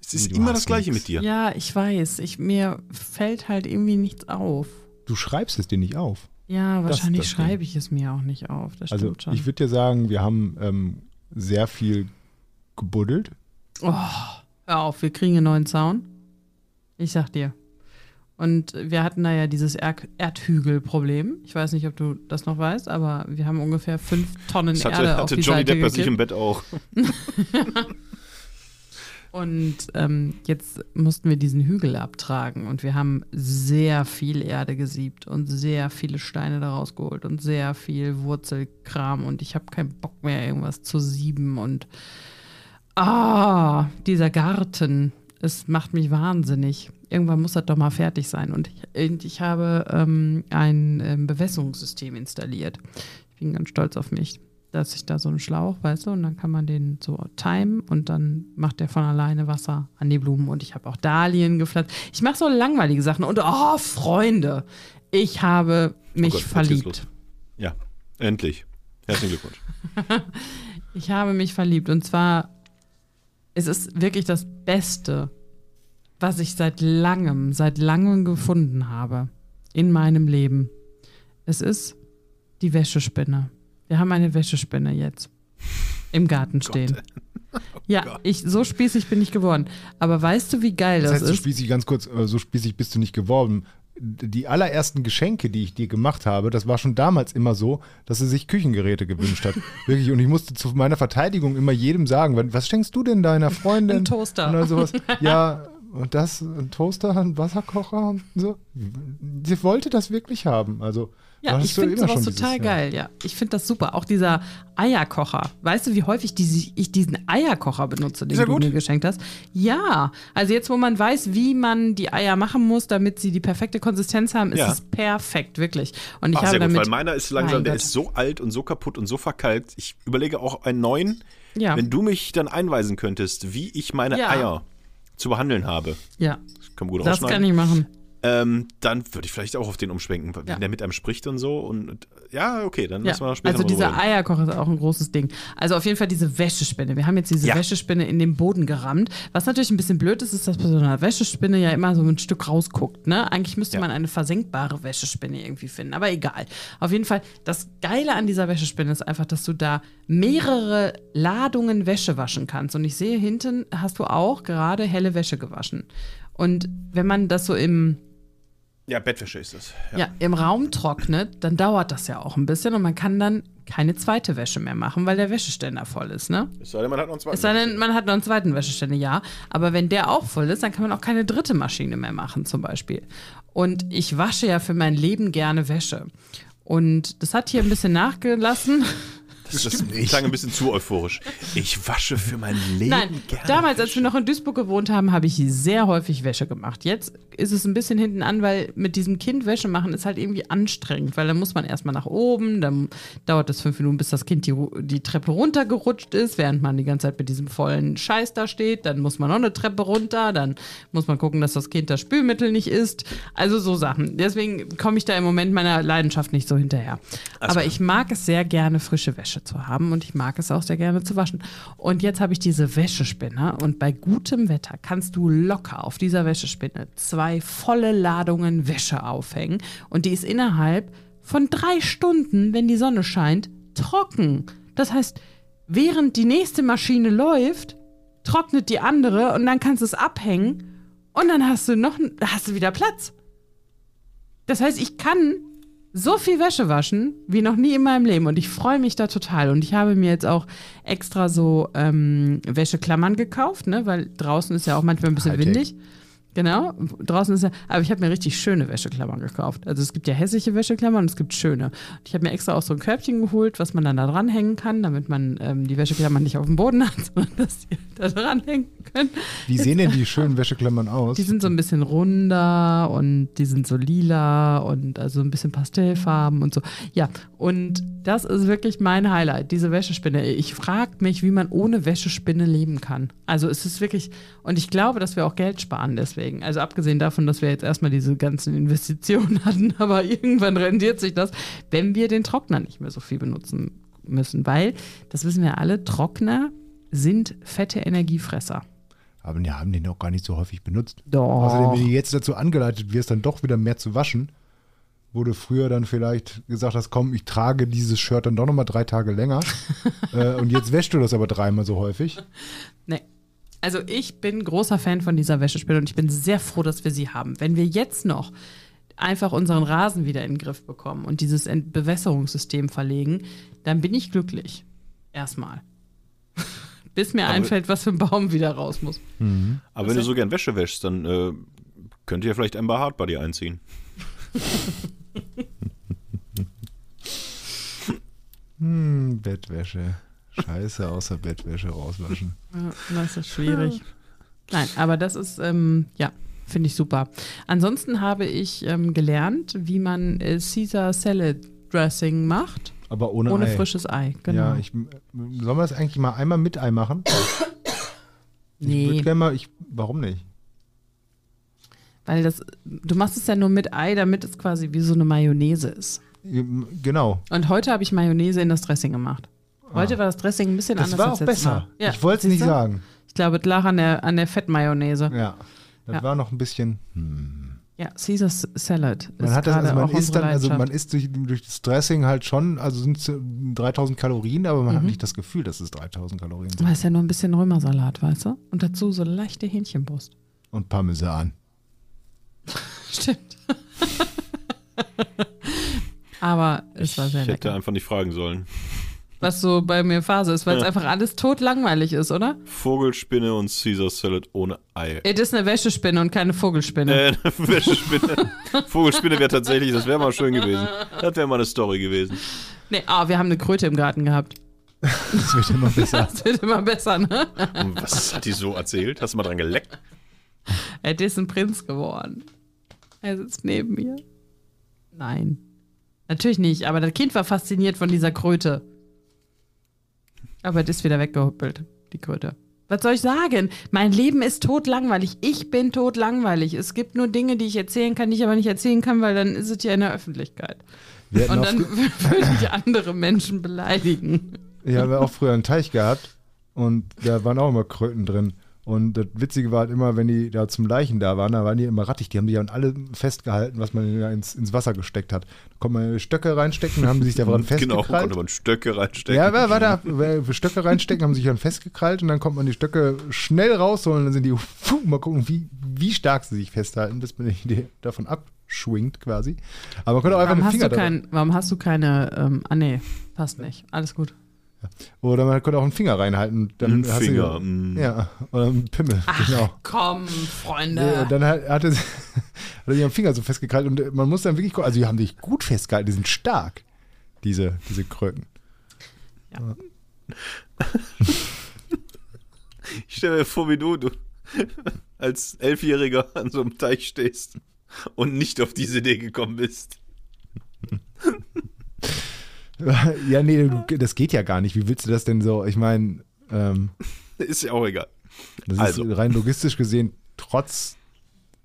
Es ist Du immer das Gleiche nix. mit dir. Ja, ich weiß. Ich, mir fällt halt irgendwie nichts auf. Du schreibst es dir nicht auf. Ja, wahrscheinlich das schreibe ich es mir auch nicht auf. Das Also stimmt schon. ich würde dir sagen, wir haben ähm, sehr viel gebuddelt. oh, hör auf, wir kriegen einen neuen Zaun. Ich sag dir. Und wir hatten da ja dieses er Erdhügelproblem. Ich weiß nicht, ob du das noch weißt, aber wir haben ungefähr fünf Tonnen Das Erde hatte, auf hatte die Johnny Seite Depp bei sich im Bett auch. Und ähm, jetzt mussten wir diesen Hügel abtragen und wir haben sehr viel Erde gesiebt und sehr viele Steine daraus geholt und sehr viel Wurzelkram und ich habe keinen Bock mehr, irgendwas zu sieben und ah, dieser Garten, es macht mich wahnsinnig. Irgendwann muss das doch mal fertig sein und ich, und ich habe ähm, ein ähm, Bewässerungssystem installiert. Ich bin ganz stolz auf mich dass ich da so einen Schlauch, weißt du, und dann kann man den so timen und dann macht der von alleine Wasser an die Blumen. Und ich habe auch Dahlien gepflanzt. Ich mache so langweilige Sachen. Und oh, Freunde, ich habe mich Oh Gott, verliebt. Ja, endlich. Herzlichen Glückwunsch. Ich habe mich verliebt. Und zwar, es ist wirklich das Beste, was ich seit langem, seit langem gefunden habe in meinem Leben. Es ist die Wäschespinne. Wir haben eine Wäschespinne jetzt im Garten stehen. ja, Gott. ich, so spießig bin ich geworden. Aber weißt du, wie geil Das das, heißt, so ist? spießig, ganz kurz, äh, so spießig bist du nicht geworden. Die allerersten Geschenke, die ich dir gemacht habe, das war schon damals immer so, dass sie sich Küchengeräte gewünscht hat. Wirklich. Und ich musste zu meiner Verteidigung immer jedem sagen, "Was- schenkst du denn deiner Freundin? Ein Toaster. Dann sowas. Ja, und das, ein Toaster, ein Wasserkocher und so. Sie wollte das wirklich haben. Also, Ja, ich finde sowas schon total dieses, ja. geil, ja. Ich finde das super. Auch dieser Eierkocher. Weißt du, wie häufig die, ich diesen Eierkocher benutze, den du gut? mir geschenkt hast? Ja. Also jetzt, wo man weiß, wie man die Eier machen muss, damit sie die perfekte Konsistenz haben, ist Ja. es perfekt, wirklich. Und ich Ach, habe sehr gut, damit. weil meiner ist langsam, der Gott. ist so alt und so kaputt und so verkalkt. Ich überlege auch einen neuen. ja, Wenn du mich dann einweisen könntest, wie ich meine Ja. Eier zu behandeln habe. ja, Das kann man gut das kann ich machen. Ähm, dann würde ich vielleicht auch auf den umschwenken, wenn Ja. der mit einem spricht und so. Und, und ja, okay, dann Ja, lassen wir später also dieser. Eierkocher ist auch ein großes Ding. Also auf jeden Fall diese Wäschespinne. Wir haben jetzt diese Ja. Wäschespinne in den Boden gerammt. Was natürlich ein bisschen blöd ist, ist, dass bei so einer Wäschespinne ja immer so ein Stück rausguckt. Ne? Eigentlich müsste man eine versenkbare Wäschespinne irgendwie finden. Aber egal. Auf jeden Fall, das Geile an dieser Wäschespinne ist einfach, dass du da mehrere Ladungen Wäsche waschen kannst. Und ich sehe, hinten hast du auch gerade helle Wäsche gewaschen. Und wenn man das so im Ja, Bettwäsche ist das. ja. im Raum trocknet, dann dauert das ja auch ein bisschen und man kann dann keine zweite Wäsche mehr machen, weil der Wäscheständer voll ist, ne? Es sei denn, man hat noch einen zweiten. Es sei denn, man hat noch einen zweiten Wäscheständer, ja. Aber wenn der auch voll ist, dann kann man auch keine dritte Maschine mehr machen, zum Beispiel. Und ich wasche ja für mein Leben gerne Wäsche. Und das hat hier ein bisschen nachgelassen. Das, das klang ein bisschen zu euphorisch. Ich wasche für mein Leben Nein, gerne. damals, als wir noch in Duisburg gewohnt haben, habe ich sehr häufig Wäsche gemacht. Jetzt ist es ein bisschen hinten an, weil mit diesem Kind Wäsche machen ist halt irgendwie anstrengend, weil dann muss man erstmal nach oben, dann dauert es fünf Minuten, bis das Kind die, die Treppe runtergerutscht ist, während man die ganze Zeit mit diesem vollen Scheiß da steht. Dann muss man noch eine Treppe runter, dann muss man gucken, dass das Kind das Spülmittel nicht isst. Also so Sachen. Deswegen komme ich da im Moment meiner Leidenschaft nicht so hinterher. Aber ich mag es sehr gerne, frische Wäsche zu haben und ich mag es auch sehr gerne zu waschen. Und jetzt habe ich diese Wäschespinne und bei gutem Wetter kannst du locker auf dieser Wäschespinne zwei volle Ladungen Wäsche aufhängen und die ist innerhalb von drei Stunden, wenn die Sonne scheint, trocken. Das heißt, während die nächste Maschine läuft, trocknet die andere und dann kannst du es abhängen und dann hast du noch hast du wieder Platz. Das heißt, ich kann so viel Wäsche waschen wie noch nie in meinem Leben und ich freue mich da total. Und ich habe mir jetzt auch extra so ähm, Wäscheklammern gekauft, ne? weil draußen ist ja auch manchmal ein bisschen Hightech. windig. Genau, draußen ist ja, aber ich habe mir richtig schöne Wäscheklammern gekauft. Also es gibt ja hässliche Wäscheklammern und es gibt schöne. Ich habe mir extra auch so ein Körbchen geholt, was man dann da dranhängen kann, damit man ähm, die Wäscheklammern nicht auf dem Boden hat, sondern dass die da dranhängen können. Wie sehen denn die schönen Wäscheklammern aus? Die sind so ein bisschen runder und die sind so lila und also ein bisschen Pastellfarben und so. Ja, und das ist wirklich mein Highlight, diese Wäschespinne. Ich frage mich, wie man ohne Wäschespinne leben kann. Also es ist wirklich, und ich glaube, dass wir auch Geld sparen deswegen. Also abgesehen davon, dass wir jetzt erstmal diese ganzen Investitionen hatten, aber irgendwann rendiert sich das, wenn wir den Trockner nicht mehr so viel benutzen müssen. Weil, das wissen wir alle, Trockner sind fette Energiefresser. Aber die haben den auch gar nicht so häufig benutzt. Doch. Außerdem, wenn du jetzt dazu angeleitet wirst, dann doch wieder mehr zu waschen, du früher dann vielleicht gesagt hast, komm, ich trage dieses Shirt dann doch nochmal drei Tage länger. äh, und jetzt wäschst du das aber dreimal so häufig. Nee. Also ich bin großer Fan von dieser Wäschespinne und ich bin sehr froh, dass wir sie haben. Wenn wir jetzt noch einfach unseren Rasen wieder in den Griff bekommen und dieses Ent- Bewässerungssystem verlegen, dann bin ich glücklich. Erstmal. Bis mir Aber- einfällt, was für ein Baum wieder raus muss. Aber wenn du so gern Wäsche wäschst, dann äh, könnt ihr vielleicht Amber Hart bei dir einziehen. Hm, Bettwäsche. Scheiße, außer Bettwäsche rauswaschen. Ja, das ist schwierig. Nein, aber das ist, ähm, ja, finde ich super. Ansonsten habe ich ähm, gelernt, wie man äh, Caesar Salad Dressing macht. Aber ohne, Ohne Ei. frisches Ei, genau. Ja, ich, sollen wir das eigentlich mal einmal mit Ei machen? Ich nee. würde gerne mal, ich, warum nicht? Weil das, du machst es ja nur mit Ei, damit es quasi wie so eine Mayonnaise ist. Genau. Und heute habe ich Mayonnaise in das Dressing gemacht. Heute war das Dressing ein bisschen Ah. Das anders war als auch besser. Ja, ich wollte es nicht sagen. Ich glaube, es lag an der, an der Fettmayonnaise. Ja. Das Ja. war noch ein bisschen. Hm. Ja, Caesar Salad Man ist hat das, also man auch isst dann, also man isst durch, durch das Dressing halt schon, also sind es 3000 Kalorien, aber man hat Mhm. nicht das Gefühl, dass es 3000 Kalorien sind. ist ja nur ein bisschen Römersalat, weißt du? Und dazu so leichte Hähnchenbrust. Und Parmesan. Stimmt. Aber es war sehr ich hätte lecker. einfach nicht fragen sollen. Was so bei mir Phase ist, weil es Ja. einfach alles tot langweilig ist, oder? Vogelspinne und Caesar Salad ohne Ei. Es ist eine Wäschespinne und keine Vogelspinne. Äh, eine Wäschespinne. Vogelspinne wäre tatsächlich, das wäre mal schön gewesen. Das wäre mal eine Story gewesen. Nee, ah, wir haben eine Kröte im Garten gehabt. Das wird immer besser. Das wird immer besser, ne? Und was hat die so erzählt? Hast du mal dran geleckt? Er ist ein Prinz geworden. Er sitzt neben mir. Nein. Natürlich nicht, aber das Kind war fasziniert von dieser Kröte. Aber es ist wieder weggehuppelt, die Kröte. Was soll ich sagen? Mein Leben ist totlangweilig. Ich bin totlangweilig. Es gibt nur Dinge, die ich erzählen kann, die ich aber nicht erzählen kann, weil dann ist es ja in der Öffentlichkeit. Und dann würde ich andere Menschen beleidigen. Ja, haben wir auch früher einen Teich gehabt und da waren auch immer Kröten drin. Und das Witzige war halt immer, wenn die da zum Leichen da waren, da waren die immer rattig. Die haben sich an alle festgehalten, was man da ins, ins Wasser gesteckt hat. Da konnte man Stöcke reinstecken, haben die sich da dran Genau, festgekrallt. konnte man Stöcke reinstecken. Ja, war, war da, äh, Stöcke reinstecken, haben sich dann festgekrallt und dann kommt man die Stöcke schnell rausholen. Dann sind die, puh, mal gucken, wie, wie stark sie sich festhalten, bis man die davon abschwingt quasi. Aber man konnte auch einfach Warum den hast, Finger du da kein, warum hast du keine. Ähm, ah, nee, passt nicht. Alles gut. Oder man konnte auch einen Finger reinhalten. Dann Ein hast du- Finger, mm. Ja, oder einen Pimmel, genau. Komm, Ja, Freunde. dann hat, hatte sie hat er sich am Finger so festgekrallt und man muss dann wirklich, also die haben sich gut festgehalten, die sind stark, diese, diese Kröten. Ich stelle mir vor, wie du, du als Elfjähriger an so einem Teich stehst und nicht auf diese Idee gekommen bist. Ja, nee, das geht ja gar nicht. Wie willst du das denn so? Ich meine, ähm, Ist ja auch egal. das Also. ist rein logistisch gesehen trotz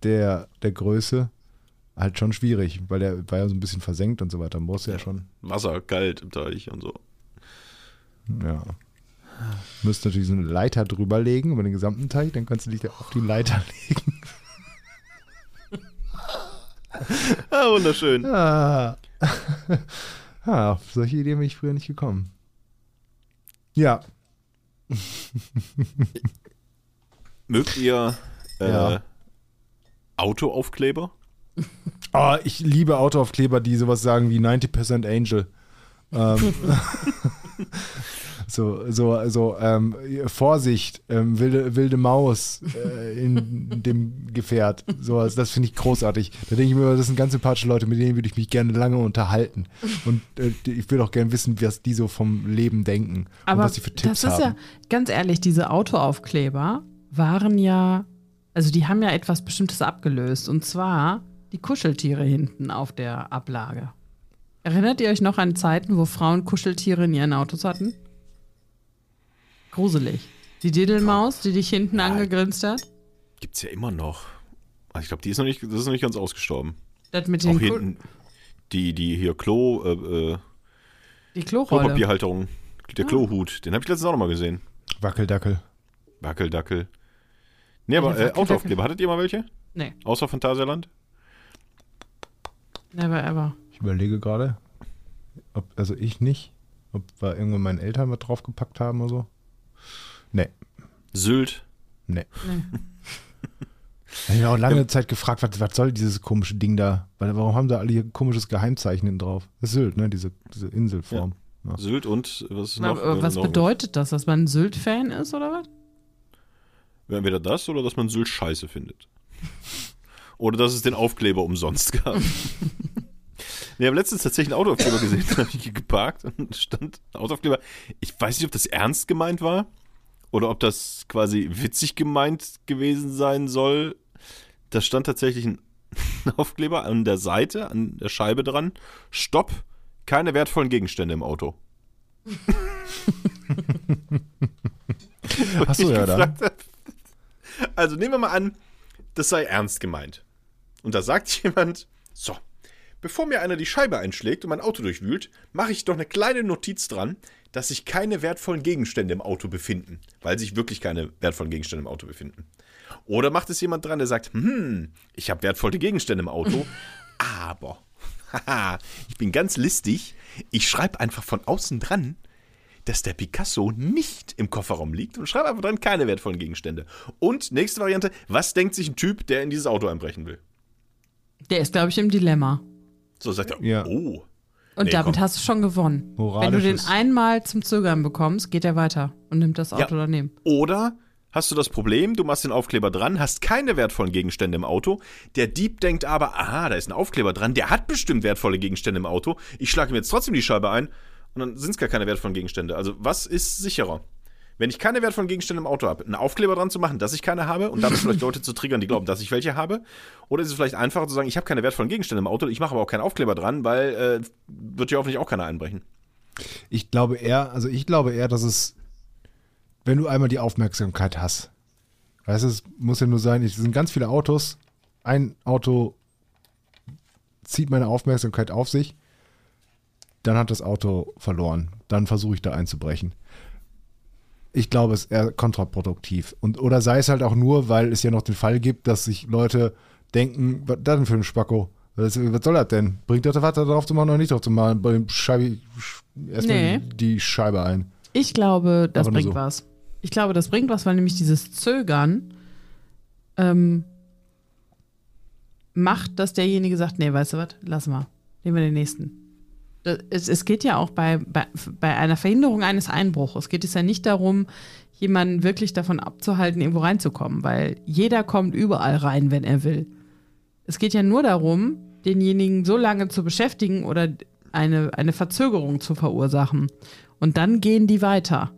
der, der Größe halt schon schwierig, weil der war ja so ein bisschen versenkt und so weiter. Muss ja schon, Wasser kalt im Teich und so. ja. Müsst natürlich so eine Leiter drüber legen über den gesamten Teich, dann kannst du dich da auf die Leiter legen. Ah, wunderschön. Ah. Ah, auf solche Ideen bin ich früher nicht gekommen. Ja, Mögt ihr äh, Ja. Autoaufkleber? Oh, ich liebe Autoaufkleber, die sowas sagen wie 90% Angel. Ähm, so, so, so, ähm, Vorsicht, ähm, wilde, wilde Maus äh, in dem Gefährt. Sowas, das finde ich großartig. Da denke ich mir, das sind ganz sympathische Leute, mit denen würde ich mich gerne lange unterhalten. Und äh, ich will auch gerne wissen, was die so vom Leben denken Aber und was sie für Tipps das ist haben. ja, ganz ehrlich, diese Autoaufkleber waren ja, also die haben ja etwas Bestimmtes abgelöst. Und zwar die Kuscheltiere hinten auf der Ablage. Erinnert ihr euch noch an Zeiten, wo Frauen Kuscheltiere in ihren Autos hatten? Gruselig. Die Diddelmaus, die dich hinten angegrinst hat. Gibt's ja immer noch. Also ich glaube, die ist noch nicht, das ist noch nicht ganz ausgestorben. Das mit Auch den Ku hinten die, die hier Klo, äh, äh, die Klorolle. Klopapierhalterung, der Klohut, den habe ich letztens auch noch mal gesehen. Wackeldackel. Wackeldackel. Nee, aber äh. Autoaufkleber, hattet ihr mal welche? Nee, Außer Phantasialand? never ever. Ich überlege gerade, ob, also ich nicht, ob wir irgendwann meinen Eltern was draufgepackt haben oder so. Sylt? nee. Nee. Ich habe mich auch lange Zeit gefragt, was, was soll dieses komische Ding da? Weil, warum haben da alle hier komisches Geheimzeichen drauf? Das ist Sylt, ne? Diese, diese Inselform. Ja. Sylt und was ist noch? Aber, was noch bedeutet das, dass man ein Sylt-Fan ist oder was? Entweder das oder dass man Sylt scheiße findet. oder dass es den Aufkleber umsonst gab. Ich habe letztens tatsächlich einen Autoaufkleber gesehen, da habe ich geparkt und stand ein Autoaufkleber. Ich weiß nicht, ob das ernst gemeint war oder ob das quasi witzig gemeint gewesen sein soll. Da stand tatsächlich ein Aufkleber an der Seite, an der Scheibe dran. Stopp, keine wertvollen Gegenstände im Auto. So, ich ja, dann. hab. Also nehmen wir mal an, das sei ernst gemeint. Und da sagt jemand, so, bevor mir einer die Scheibe einschlägt und mein Auto durchwühlt, mache ich doch eine kleine Notiz dran, dass sich keine wertvollen Gegenstände im Auto befinden, weil sich wirklich keine wertvollen Gegenstände im Auto befinden. Oder macht es jemand dran, der sagt, hm, ich habe wertvolle Gegenstände im Auto, aber, haha, ich bin ganz listig, ich schreibe einfach von außen dran, dass der Picasso nicht im Kofferraum liegt und schreibe einfach dran, keine wertvollen Gegenstände. Und nächste Variante, was denkt sich ein Typ, der in dieses Auto einbrechen will? Der ist, glaube ich, im Dilemma. So sagt er, Ja. oh, Und Nee, damit komm. hast du schon gewonnen. Wenn du den einmal zum Zögern bekommst, geht er weiter und nimmt das Auto Ja. daneben. Oder hast du das Problem, du machst den Aufkleber dran, hast keine wertvollen Gegenstände im Auto. Der Dieb denkt aber, aha, da ist ein Aufkleber dran, der hat bestimmt wertvolle Gegenstände im Auto. Ich schlage ihm jetzt trotzdem die Scheibe ein und dann sind es gar keine wertvollen Gegenstände. Also, was ist sicherer? Wenn ich keine wertvollen Gegenstände im Auto habe, einen Aufkleber dran zu machen, dass ich keine habe und damit vielleicht Leute zu triggern, die glauben, dass ich welche habe? Oder ist es vielleicht einfacher zu sagen, ich habe keine wertvollen Gegenstände im Auto, ich mache aber auch keinen Aufkleber dran, weil äh, wird ja hoffentlich auch keiner einbrechen. Ich glaube eher, also ich glaube eher, dass es, wenn du einmal die Aufmerksamkeit hast. Weißt du, es muss ja nur sein, es sind ganz viele Autos. Ein Auto zieht meine Aufmerksamkeit auf sich. Dann hat das Auto verloren. Dann versuche ich da einzubrechen. Ich glaube, es ist eher kontraproduktiv. Und, oder sei es halt auch nur, weil es ja noch den Fall gibt, dass sich Leute denken, was das denn für ein Spacko? Was, was soll das denn? Bringt das was da drauf zu machen oder nicht drauf zu machen? Bei dem Scheibe, erstmal Nee. die, Scheibe ein. Ich glaube, das bringt so. was. Ich glaube, das bringt was, weil nämlich dieses Zögern ähm, macht, dass derjenige sagt, nee, weißt du was, lass mal, nehmen wir den nächsten. Es, es geht ja auch bei, bei, bei einer Verhinderung eines Einbruchs, geht es ja nicht darum, jemanden wirklich davon abzuhalten, irgendwo reinzukommen, weil jeder kommt überall rein, wenn er will. Es geht ja nur darum, denjenigen so lange zu beschäftigen oder eine, eine Verzögerung zu verursachen. Und dann gehen die weiter.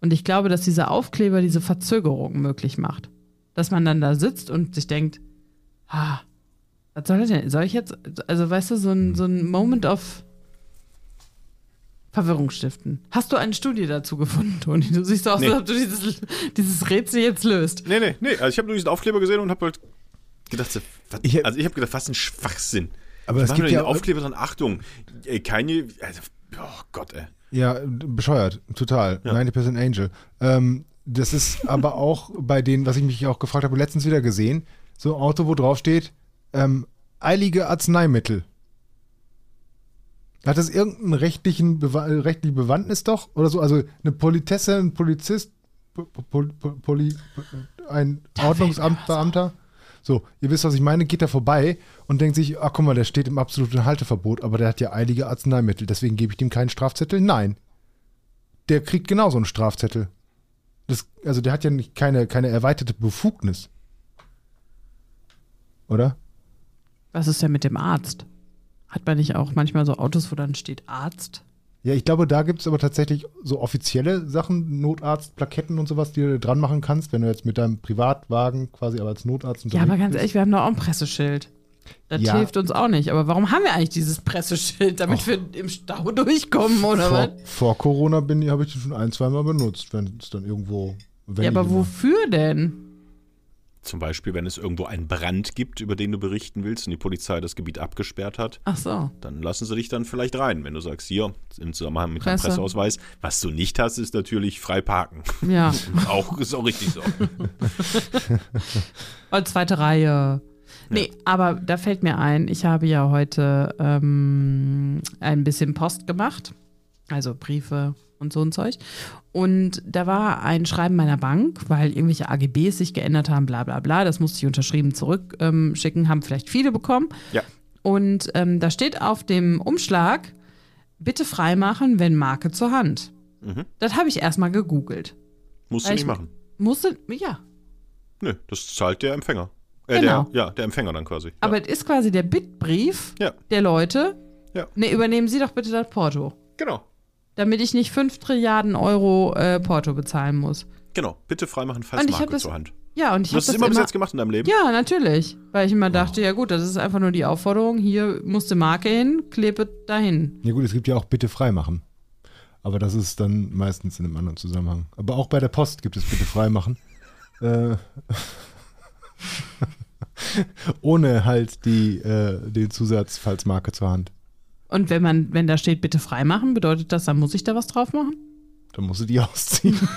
Und ich glaube, dass dieser Aufkleber diese Verzögerung möglich macht. Dass man dann da sitzt und sich denkt, ah, was soll das denn? Soll ich jetzt, also weißt du, so ein, so ein Moment of Verwirrung stiften. Hast du eine Studie dazu gefunden, Toni? Du siehst aus, Nee. als ob du dieses, dieses Rätsel jetzt löst. Nee, nee, nee. Also ich habe nur diesen Aufkleber gesehen und habe halt gedacht, was, Ich hab- also ich habe gedacht, was ein Schwachsinn. Aber Ich es gibt ja Aufkleber dran, Achtung, ey, keine, also, oh Gott, ey. Ja, bescheuert, total. Ja. 90% Angel. Ähm, das ist aber auch bei denen, was ich mich auch gefragt habe, letztens wieder gesehen, so ein Auto, wo drauf steht, ähm, eilige Arzneimittel. Hat das irgendeinen rechtlichen Bewa äh, rechtliche Bewandtnis doch? Oder so? Also eine Politesse, ein Polizist, po, po, po, Poli, ein Ordnungsamtbeamter? So, ihr wisst, was ich meine, geht da vorbei und denkt sich, ach guck mal, der steht im absoluten Halteverbot, aber der hat ja eilige Arzneimittel, deswegen gebe ich dem keinen Strafzettel. Nein. Der kriegt genauso einen Strafzettel. Das, also der hat ja nicht keine, keine erweiterte Befugnis. Oder? Was ist denn mit dem Arzt? Hat man nicht auch manchmal so Autos, wo dann steht Arzt? Ja, ich glaube, da gibt es aber tatsächlich so offizielle Sachen, Notarzt, Plaketten und sowas, die du dran machen kannst, wenn du jetzt mit deinem Privatwagen quasi aber als Notarzt Ja, aber unterwegs ganz ehrlich, wir haben doch auch ein Presseschild. Das Ja. hilft uns auch nicht. Aber warum haben wir eigentlich dieses Presseschild? Damit wir im Stau durchkommen, oder was? vor, vor Corona bin ich- habe ich das schon ein, zweimal benutzt, wenn es dann irgendwo. Ja, aber wofür denn? Zum Beispiel, wenn es irgendwo einen Brand gibt, über den du berichten willst und die Polizei das Gebiet abgesperrt hat, Ach so. dann lassen sie dich dann vielleicht rein, wenn du sagst, hier, im Zusammenhang mit deinem Presse. Presseausweis. Was du nicht hast, ist natürlich frei parken. Ja. auch, ist auch richtig so. Und zweite Reihe. Nee, aber da fällt mir ein, ich habe ja heute ähm, ein bisschen Post gemacht. Also Briefe und so ein Zeug. Und da war ein Schreiben meiner Bank, weil irgendwelche AGBs sich geändert haben, bla bla bla. Das musste ich unterschrieben zurückschicken, ähm, schicken, haben vielleicht viele bekommen. Ja. Und ähm, da steht auf dem Umschlag, bitte freimachen, wenn Marke zur Hand. Mhm. Das habe ich erstmal gegoogelt. Musst du nicht ich- machen. Musste, ja. Nö, das zahlt der Empfänger. Äh, Genau. der, ja, der Empfänger dann quasi. Aber es ist quasi der Bittbrief Ja. der Leute. Ja. Ne, übernehmen Sie doch bitte das Porto. ja, genau. Damit ich nicht 5 Trilliarden Euro äh, Porto bezahlen muss. Genau. Bitte freimachen, falls Und ich hab Marke das- zur Hand. Ja, und ich Du habe hast das es immer immer. bis jetzt gemacht in deinem Leben? ja, natürlich. Weil ich immer dachte, ja gut, das ist einfach nur die Aufforderung. Hier musste Marke hin, klebe dahin. Ja gut, es gibt ja auch bitte freimachen. Aber das ist dann meistens in einem anderen Zusammenhang. Aber auch bei der Post gibt es bitte freimachen. äh, ohne halt die, äh, den Zusatz Falsmarke zur Hand. Und wenn man, wenn da steht, bitte freimachen, bedeutet das, dann muss ich da was drauf machen? Dann musst du die ausziehen.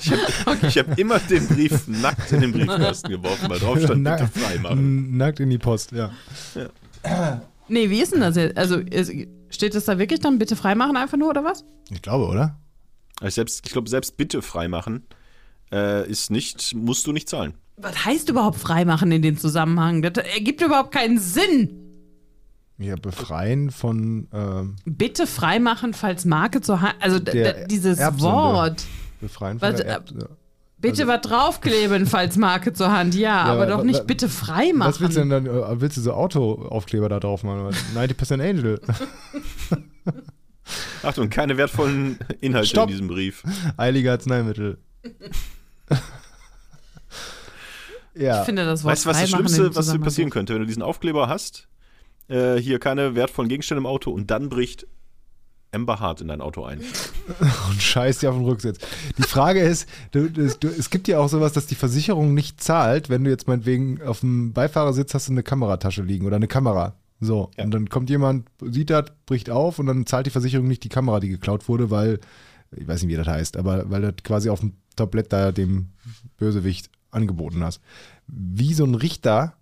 Ich habe hab immer den Brief nackt in den Briefkasten geworfen, weil drauf stand, bitte freimachen. Nackt in die Post, ja. Nee, wie ist denn das jetzt? Also steht das da wirklich dann, bitte freimachen einfach nur oder was? Ich glaube, oder? Also selbst, ich glaube, selbst bitte freimachen äh, ist nicht, musst du nicht zahlen. Was heißt überhaupt freimachen in dem Zusammenhang? Das ergibt überhaupt keinen Sinn. Ja, befreien von ähm, Bitte freimachen, falls Marke zur Hand. Also dieses Erbsünde. Wort. befreien von Was, der Erb ja. Bitte was draufkleben, falls Marke zur Hand. Ja, aber aber doch nicht bitte freimachen. Was willst du denn dann? äh, Willst du so Autoaufkleber da drauf machen? oder was? 90% Angel. Achtung, keine wertvollen Inhalte Stopp. in diesem Brief. Heilige Arzneimittel. ja. Ich finde das Wort Weißt du, was das Schlimmste, was dir passieren könnte, wenn du diesen Aufkleber hast? Äh, hier keine wertvollen Gegenstände im Auto und dann bricht Amber Hart in dein Auto ein. und scheißt dir auf den Rücksitz. Die Frage ist, du, du, du, es gibt ja auch sowas, dass die Versicherung nicht zahlt, wenn du jetzt meinetwegen auf dem Beifahrersitz hast du eine Kameratasche liegen oder eine Kamera. So, Ja. und dann kommt jemand, sieht das, bricht auf und dann zahlt die Versicherung nicht die Kamera, die geklaut wurde, weil, ich weiß nicht, wie das heißt, aber weil das quasi auf dem Tablett da dem Bösewicht angeboten hast. Wie so ein Richter,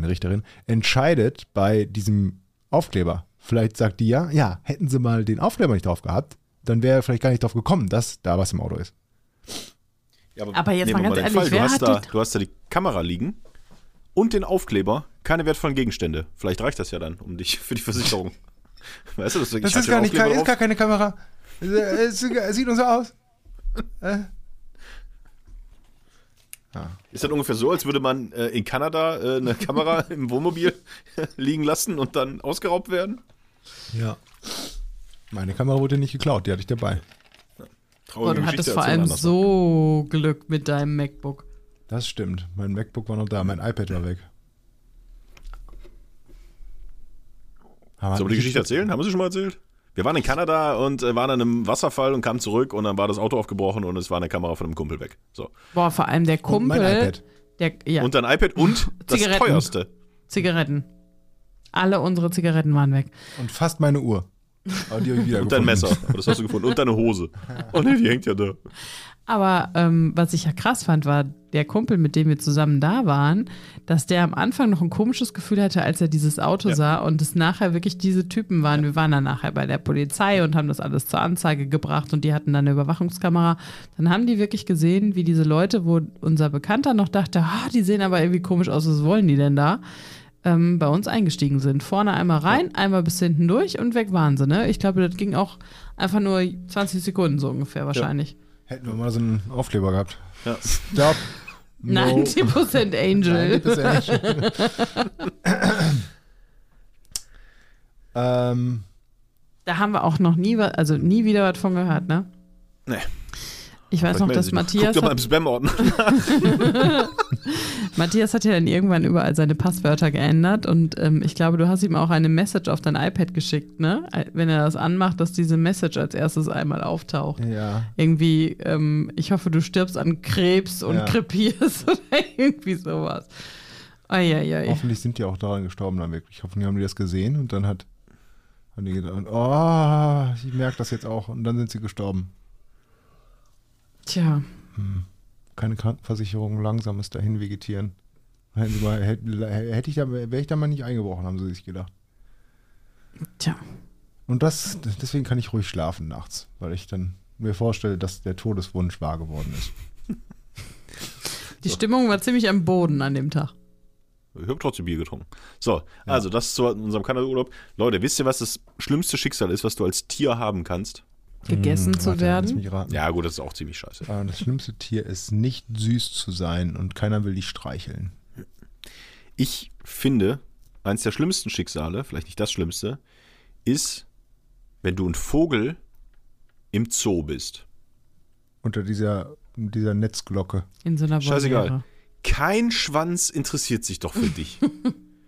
eine Richterin, entscheidet bei diesem Aufkleber. Vielleicht sagt die ja, ja, hätten sie mal den Aufkleber nicht drauf gehabt, dann wäre er vielleicht gar nicht drauf gekommen, dass da was im Auto ist. Ja, Aber jetzt nehmen mal ganz den ehrlich, du, wer hast hat da, die- du hast da die Kamera liegen und den Aufkleber, keine wertvollen Gegenstände. Vielleicht reicht das ja dann um dich für die Versicherung. Weißt du, das, ist gar, nicht, ist gar keine Kamera. Es, es, es sieht nur so aus. Ist das ungefähr so, als würde man äh, in Kanada äh, eine Kamera im Wohnmobil liegen lassen und dann ausgeraubt werden? Ja. Meine Kamera wurde nicht geklaut, die hatte ich dabei. Traurige Boah, du Geschichte hattest vor allem anders. so Glück mit deinem MacBook. Das stimmt. Mein MacBook war noch da, mein iPad war weg. Sollen wir die Geschichte erzählen? Haben wir sie schon mal erzählt? Wir waren in Kanada und äh, waren an einem Wasserfall und kamen zurück und dann war das Auto aufgebrochen und es war eine Kamera von einem Kumpel weg. So. Boah, vor allem der Und mein Kumpel. iPad. Der, ja, Und dein iPad und das Zigaretten. teuerste. Zigaretten. Alle unsere Zigaretten waren weg. Und fast meine Uhr. Aber die habe ich wieder Und dein. Messer. Aber das hast du gefunden. Und deine Hose. Oh ne, die hängt ja da. Aber ähm, was ich ja krass fand, war der Kumpel, mit dem wir zusammen da waren, dass der am Anfang noch ein komisches Gefühl hatte, als er dieses Auto Ja. sah und es nachher wirklich diese Typen waren. Wir waren dann nachher bei der Polizei und haben das alles zur Anzeige gebracht und die hatten dann eine Überwachungskamera. Dann haben die wirklich gesehen, wie diese Leute, wo unser Bekannter noch dachte, ah, die sehen aber irgendwie komisch aus, was wollen die denn da? Ähm, bei uns eingestiegen sind. Vorne einmal rein, einmal bis hinten durch und weg waren sie. Ne? Ich glaube, das ging auch einfach nur 20 Sekunden so ungefähr wahrscheinlich. Hätten wir mal so einen Aufkleber gehabt. Ja. Stop. No. 90% Angel. 90% ähm, Da haben wir auch noch nie, also nie wieder was von gehört, ne? Nee. Ich weiß Vielleicht noch, dass. Matthias Guck doch mal im Spam-Ordner. Matthias hat ja dann irgendwann überall seine Passwörter geändert und ähm, ich glaube, du hast ihm auch eine Message auf dein iPad geschickt, ne? Wenn er das anmacht, dass diese Message als erstes einmal auftaucht. ja. Irgendwie, ähm, ich hoffe, du stirbst an Krebs und Ja. krepierst oder irgendwie sowas. Eieiei. Hoffentlich sind die auch daran gestorben dann wirklich. Hoffentlich haben die das gesehen und dann hat haben die gedacht, oh, ich merke das jetzt auch. Und dann sind sie gestorben. Tja, Keine Krankenversicherung, langsames dahin vegetieren. Hätten sie mal, hätte, hätte ich da, wäre ich da mal nicht eingebrochen, haben sie sich gedacht. tja. Und das, deswegen kann ich ruhig schlafen nachts, weil ich dann mir vorstelle, dass der Todeswunsch wahr geworden ist. Die Stimmung war ziemlich am Boden an dem Tag. Ich habe trotzdem Bier getrunken. So, also das zu unserem Kanada-Urlaub. Leute, wisst ihr, was das schlimmste Schicksal ist, was du als Tier haben kannst? Gegessen Hm, zu warte, lass werden. mich raten. Ja, gut, das ist auch ziemlich scheiße. Äh, Das schlimmste Tier ist nicht süß zu sein und keiner will dich streicheln. Ich finde, eins der schlimmsten Schicksale, vielleicht nicht das Schlimmste, ist, wenn du ein Vogel im Zoo bist. Unter dieser, dieser Netzglocke. In so einer Scheißegal. Voliere. Kein Schwanz interessiert sich doch für dich.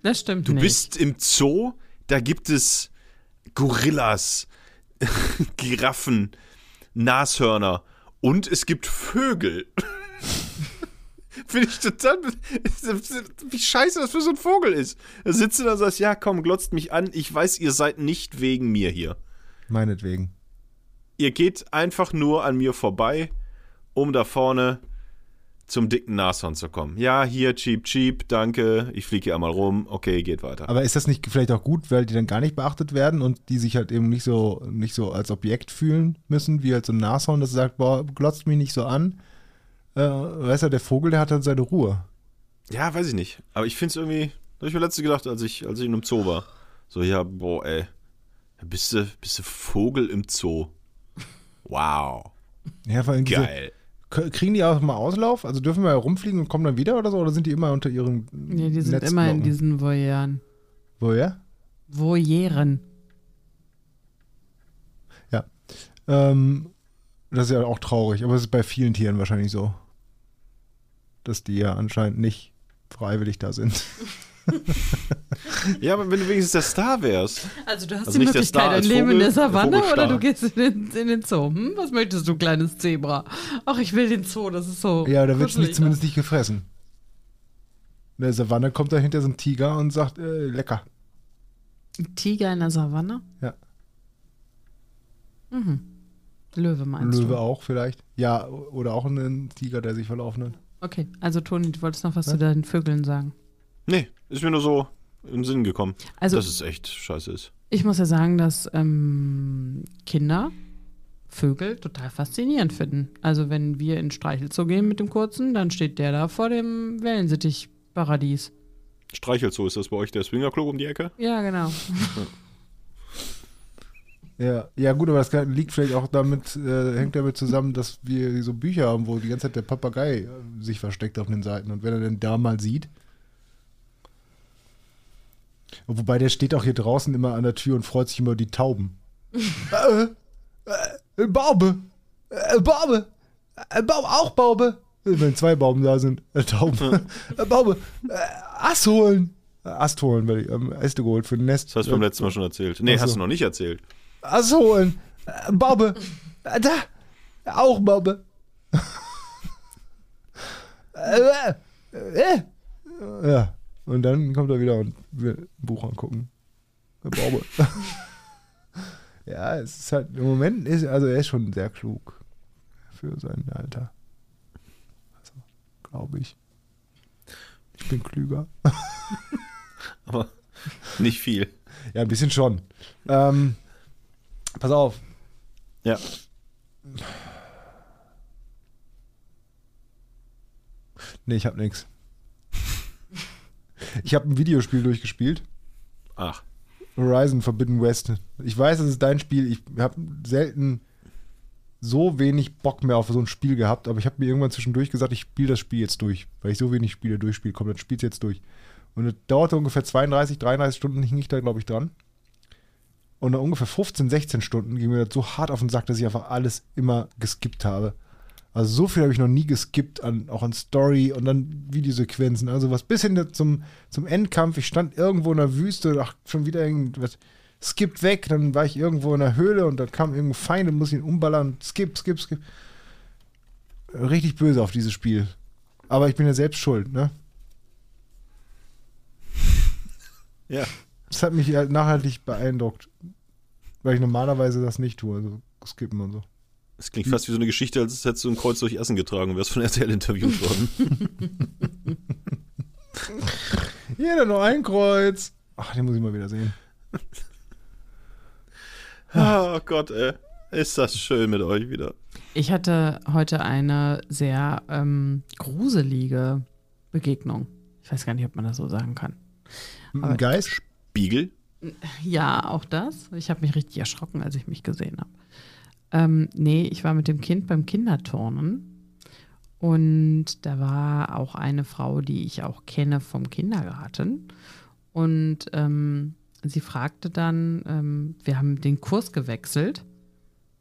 Das stimmt Du nicht. bist im Zoo, da gibt es Gorillas, Giraffen, Nashörner und es gibt Vögel. Finde ich total. Wie scheiße das für so ein Vogel ist. Da sitzt du da und sagst: Ja, komm, glotzt mich an. Ich weiß, ihr seid nicht wegen mir hier. Meinetwegen. Ihr geht einfach nur an mir vorbei, um da vorne zum dicken Nashorn zu kommen. Ja, hier, cheap, cheap, danke. Ich fliege hier einmal rum. Okay, geht weiter. Aber ist das nicht vielleicht auch gut, weil die dann gar nicht beachtet werden und die sich halt eben nicht so, nicht so als Objekt fühlen müssen, wie halt so ein Nashorn, das sagt, boah, glotzt mich nicht so an. Äh, weißt du, der Vogel, der hat dann seine Ruhe. Ja, weiß ich nicht. Aber ich finde es irgendwie, habe ich mir letztens gedacht, als ich, als ich in einem Zoo war. So, ja, boah, ey. Bist du, bist du Vogel im Zoo? Wow. Ja, vor allem Geil. Kriegen die auch mal Auslauf? Also dürfen wir rumfliegen und kommen dann wieder oder so? Oder sind die immer unter ihren Nee, die sind immer in diesen Voyeuren. Woher? Voyeuren. Ja. Ähm, das ist ja auch traurig, aber es ist bei vielen Tieren wahrscheinlich so. Dass die ja anscheinend nicht freiwillig da sind. ja, aber wenn du wenigstens der Star wärst. Also du hast Also die Möglichkeit, ein Leben in der Savanne oder du gehst in den, in den Zoo. Hm? Was möchtest du, kleines Zebra? Ach, ich will den Zoo, das ist so Ja, da wird es zumindest nicht gefressen. In der Savanne kommt dahinter so ein Tiger und sagt, äh, lecker. Ein Tiger in der Savanne? Ja. Mhm. Löwe meinst Löwe du? auch vielleicht. Ja, oder auch ein Tiger, der sich verlaufen hat. Okay, also Toni, du wolltest noch was zu deinen Vögeln sagen. Nee, ist mir nur so im Sinn gekommen, Also dass es echt scheiße ist. ich muss ja sagen, dass ähm, Kinder Vögel total faszinierend finden. Also wenn wir in Streichelzoo gehen mit dem Kurzen, dann steht der da vor dem Wellensittich-Paradies. Streichelzoo, ist das bei euch der Swingerclub um die Ecke? Ja, genau. Ja, ja gut, aber das kann- liegt vielleicht auch damit, äh, hängt damit zusammen, dass wir so Bücher haben, wo die ganze Zeit der Papagei äh, sich versteckt auf den Seiten. Und wenn er den da mal sieht. Wobei der steht auch hier draußen immer an der Tür und freut sich immer über die Tauben. äh, äh, Baube! Äh, Baube! Äh, Baube, auch Baube! Wenn zwei Bauben da sind, äh, Tauben. äh, Baube! Äh, Ast holen! Äh, Ast holen, weil ich ähm, Äste geholt für ein Nest. Das hast du beim Äh, letzten Mal schon erzählt. Nee, Ach so. hast du noch nicht erzählt. Ast holen. Äh, Baube. Äh, Da. Auch Baube. äh, äh, äh. Ja. Und dann kommt er wieder und will ein Buch angucken. Äh, Baube. ja, es ist halt, im Moment ist, also er ist schon sehr klug für sein Alter. Also, glaube ich. Ich bin klüger. Aber nicht viel. Ja, ein bisschen schon. Ähm, pass auf. Ja. Nee, ich hab nix. Ich habe ein Videospiel durchgespielt. Ach, Horizon Forbidden West. Ich weiß, es ist dein Spiel. Ich habe selten so wenig Bock mehr auf so ein Spiel gehabt, aber ich habe mir irgendwann zwischendurch gesagt, ich spiele das Spiel jetzt durch, weil ich so wenig Spiele durchspiele. Komm, dann spiel's jetzt durch. Und es dauerte ungefähr 32, 33 Stunden, hing ich da, glaube ich, dran. Und nach ungefähr 15, 16 Stunden ging mir das so hart auf den Sack, dass ich einfach alles immer geskippt habe. Also so viel habe ich noch nie geskippt, an, auch an Story und dann Videosequenzen, also was bis hin zum, zum Endkampf. Ich stand irgendwo in der Wüste, ach, schon wieder irgendwas, skippt weg, dann war ich irgendwo in der Höhle und dann kam irgendein Feind und muss ihn umballern, skip, skip, skip. Richtig böse auf dieses Spiel. Aber ich bin ja selbst schuld, ne? ja. Das hat mich halt nachhaltig beeindruckt. Weil ich normalerweise das nicht tue, also skippen und so. Es klingt fast wie so eine Geschichte, als hättest du ein Kreuz durch Essen getragen und wärst von RTL interviewt worden. Jeder nur ein Kreuz. Ach, den muss ich mal wieder sehen. oh Gott, ey. Ist das schön mit euch wieder. Ich hatte heute eine sehr ähm, gruselige Begegnung. Ich weiß gar nicht, ob man das so sagen kann. Aber- Ein Geist? Spiegel? Ja, auch das. Ich habe mich richtig erschrocken, als ich mich gesehen habe. Ähm, nee, ich war mit dem Kind beim Kinderturnen und da war auch eine Frau, die ich auch kenne vom Kindergarten. Und ähm, sie fragte dann, ähm, wir haben den Kurs gewechselt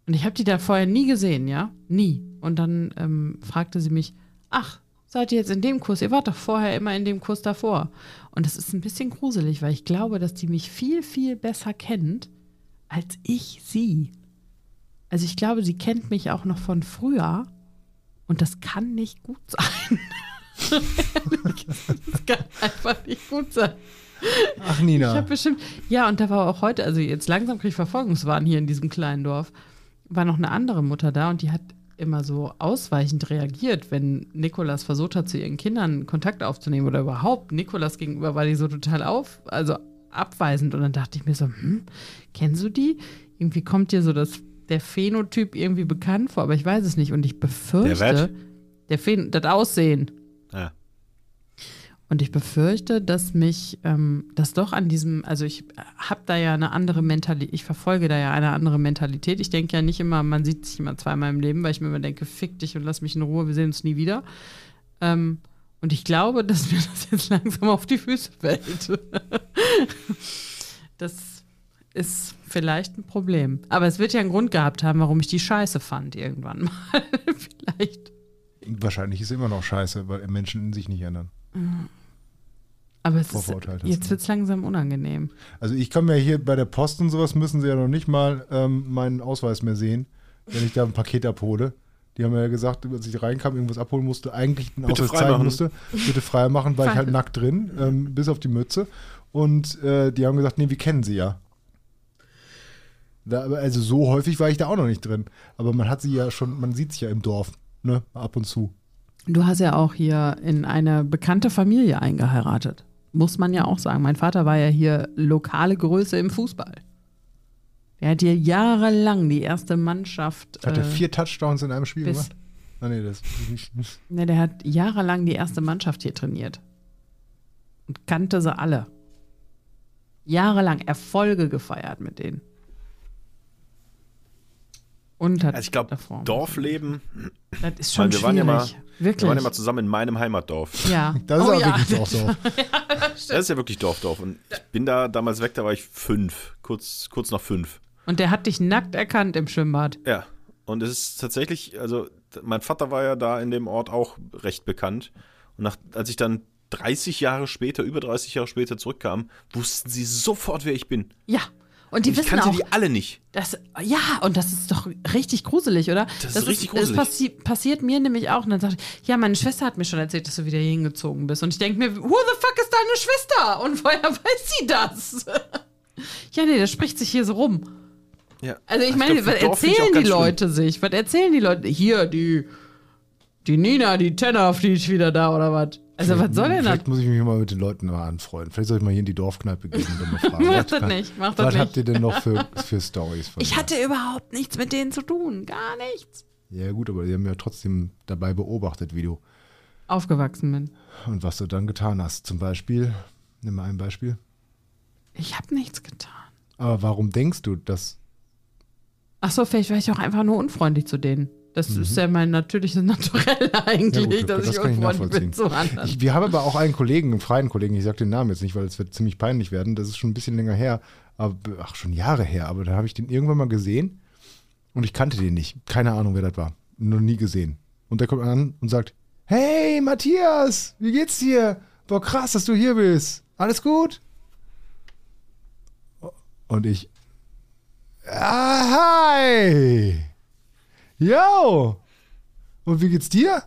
und ich habe die da vorher nie gesehen, ja? Nie. Und dann ähm, fragte sie mich, ach, seid ihr jetzt in dem Kurs? Ihr wart doch vorher immer in dem Kurs davor. Und das ist ein bisschen gruselig, weil ich glaube, dass die mich viel, viel besser kennt, als ich sie. Also ich glaube, sie kennt mich auch noch von früher und das kann nicht gut sein. das kann einfach nicht gut sein. Ach, Ich Nina. habe bestimmt, ja, und da war auch heute, also jetzt langsam kriege ich Verfolgungswahn hier in diesem kleinen Dorf, war noch eine andere Mutter da und die hat immer so ausweichend reagiert, wenn Nikolas versucht hat, zu ihren Kindern Kontakt aufzunehmen oder überhaupt. Nikolas gegenüber war die so total auf, also abweisend und dann dachte ich mir so, hm, kennst du die? Irgendwie kommt dir so das, der Phänotyp irgendwie bekannt vor, aber ich weiß es nicht und ich befürchte, der Phän das Aussehen. Ja. Und ich befürchte, dass mich ähm, das doch an diesem, also ich habe da ja eine andere Mentalität, ich verfolge da ja eine andere Mentalität. Ich denke ja nicht immer, man sieht sich immer zweimal im Leben, weil ich mir immer denke, fick dich und lass mich in Ruhe, wir sehen uns nie wieder. Ähm, und ich glaube, dass mir das jetzt langsam auf die Füße fällt. das ist vielleicht ein Problem. Aber es wird ja einen Grund gehabt haben, warum ich die scheiße fand irgendwann mal. vielleicht. Wahrscheinlich ist immer noch scheiße, weil Menschen in sich nicht ändern. Aber es ist, jetzt wird es langsam unangenehm. Also ich kann mir hier bei der Post und sowas müssen sie ja noch nicht mal ähm, meinen Ausweis mehr sehen, wenn ich da ein Paket abhole. Die haben ja gesagt, als ich reinkam, irgendwas abholen musste, eigentlich einen Bitte Ausweis zeigen machen. musste. Bitte frei machen, war ich halt nackt drin, ähm, bis auf die Mütze. Und äh, die haben gesagt, nee, wir kennen sie ja. Da, also so häufig war ich da auch noch nicht drin. Aber man hat sie ja schon, man sieht sie ja im Dorf, ne, ab und zu. Du hast ja auch hier in eine bekannte Familie eingeheiratet. Muss man ja auch sagen. Mein Vater war ja hier lokale Größe im Fußball. Er hat hier jahrelang die erste Mannschaft. Hat er äh, vier Touchdowns in einem Spiel gemacht? Ah, nee, das nicht. Ne, der hat jahrelang die erste Mannschaft hier trainiert. Und kannte sie alle. Jahrelang Erfolge gefeiert mit denen. Und hat Also ich glaube, Dorfleben, Das ist schon wir waren ja schwierig. mal, Wirklich. wir waren ja mal zusammen in meinem Heimatdorf. ja. Das ist oh, ja. wirklich auch so. Das ist ja wirklich Dorfdorf. Und ich bin da damals weg, da war ich fünf, kurz, kurz nach fünf. Und der hat dich nackt erkannt im Schwimmbad. Ja. Und es ist tatsächlich, also mein Vater war ja da in dem Ort auch recht bekannt. Und nach, als ich dann 30 Jahre später, über 30 Jahre später zurückkam, wussten sie sofort, wer ich bin. Ja. Und die Und wissen kannte auch, die alle nicht. das, ja, und das ist doch richtig gruselig, oder? Das ist richtig Das gruselig. passi passiert mir nämlich auch. Und dann sagt ich, ja, meine Schwester hat mir schon erzählt, dass du wieder hier hingezogen bist. Und ich denke mir, who the fuck ist deine Schwester? Und woher weiß sie das? ja, nee, das spricht sich hier so rum. Ja. Also ich Ich meine, glaub, was erzählen die ganz schlimm. Leute sich? Was erzählen die Leute? Hier, die, die Nina, die Tenor, die ist wieder da oder was? Also was soll denn das? Vielleicht muss ich mich mal mit den Leuten mal anfreunden. Vielleicht soll ich mal hier in die Dorfkneipe gehen und mal fragen. Mach was das nicht, mach das Was nicht. habt ihr denn noch für, für Stories von Ich mir? hatte überhaupt nichts mit denen zu tun. Gar nichts. Ja gut, aber die haben ja trotzdem dabei beobachtet, wie du Aufgewachsen bin. und was du dann getan hast. Zum Beispiel, nimm mal ein Beispiel. Ich habe nichts getan. Aber warum denkst du, dass Ach so, vielleicht war ich auch einfach nur unfreundlich zu denen. Das ist ja mein natürliches Naturell eigentlich, Mhm. Ja gut, dass das ich unfreundlich bin zu anderen. Ich, wir haben aber auch einen Kollegen, einen freien Kollegen, ich sage den Namen jetzt nicht, weil es wird ziemlich peinlich werden, das ist schon ein bisschen länger her, aber, ach, schon Jahre her, aber da habe ich den irgendwann mal gesehen und ich kannte den nicht. Keine Ahnung, wer das war. Noch nie gesehen. Und der kommt an und sagt, hey Matthias, wie geht's dir? Boah, krass, dass du hier bist. Alles gut? Und ich, ah, hi. Yo. Und wie geht's dir?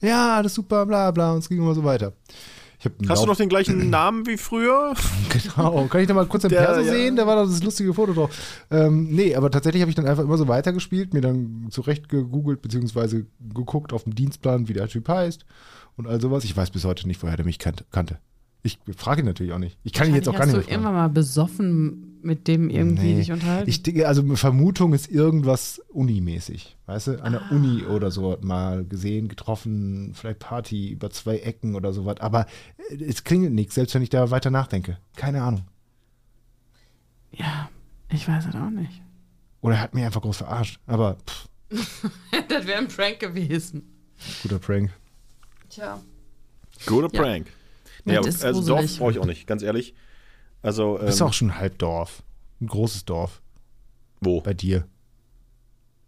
Ja, alles super, bla bla. Und es ging immer so weiter. Ich hab einen Hast du noch den gleichen Namen wie früher? Genau. Kann ich da mal kurz den Der, Perso ja. sehen? Da war doch das lustige Foto drauf. Ähm, nee, aber tatsächlich habe ich dann einfach immer so weitergespielt, mir dann zurecht gegoogelt, beziehungsweise geguckt auf dem Dienstplan, wie der Typ heißt und all sowas. Ich weiß bis heute nicht, woher der mich kannt- kannte. Ich frage ihn natürlich auch nicht. Ich kann ihn jetzt auch gar nicht Hast mehr du fragen. irgendwann mal besoffen mit dem irgendwie Nee. dich unterhalten? Ich denke, also eine Vermutung ist irgendwas Uni-mäßig. Weißt du, an der Ah. Uni oder so mal gesehen, getroffen, vielleicht Party über zwei Ecken oder sowas. Aber äh, es klingelt nichts, selbst wenn ich da weiter nachdenke. Keine Ahnung. ja, ich weiß es auch nicht. Oder er hat mich einfach groß verarscht. Aber pff, das wäre ein Prank gewesen. guter Prank. Tja. Guter Ja. Prank. Ja, Ja, also. Dorf brauche ich auch nicht, ganz ehrlich. Also, ähm, Ist auch schon ein Halbdorf. Ein großes Dorf. wo? Bei dir.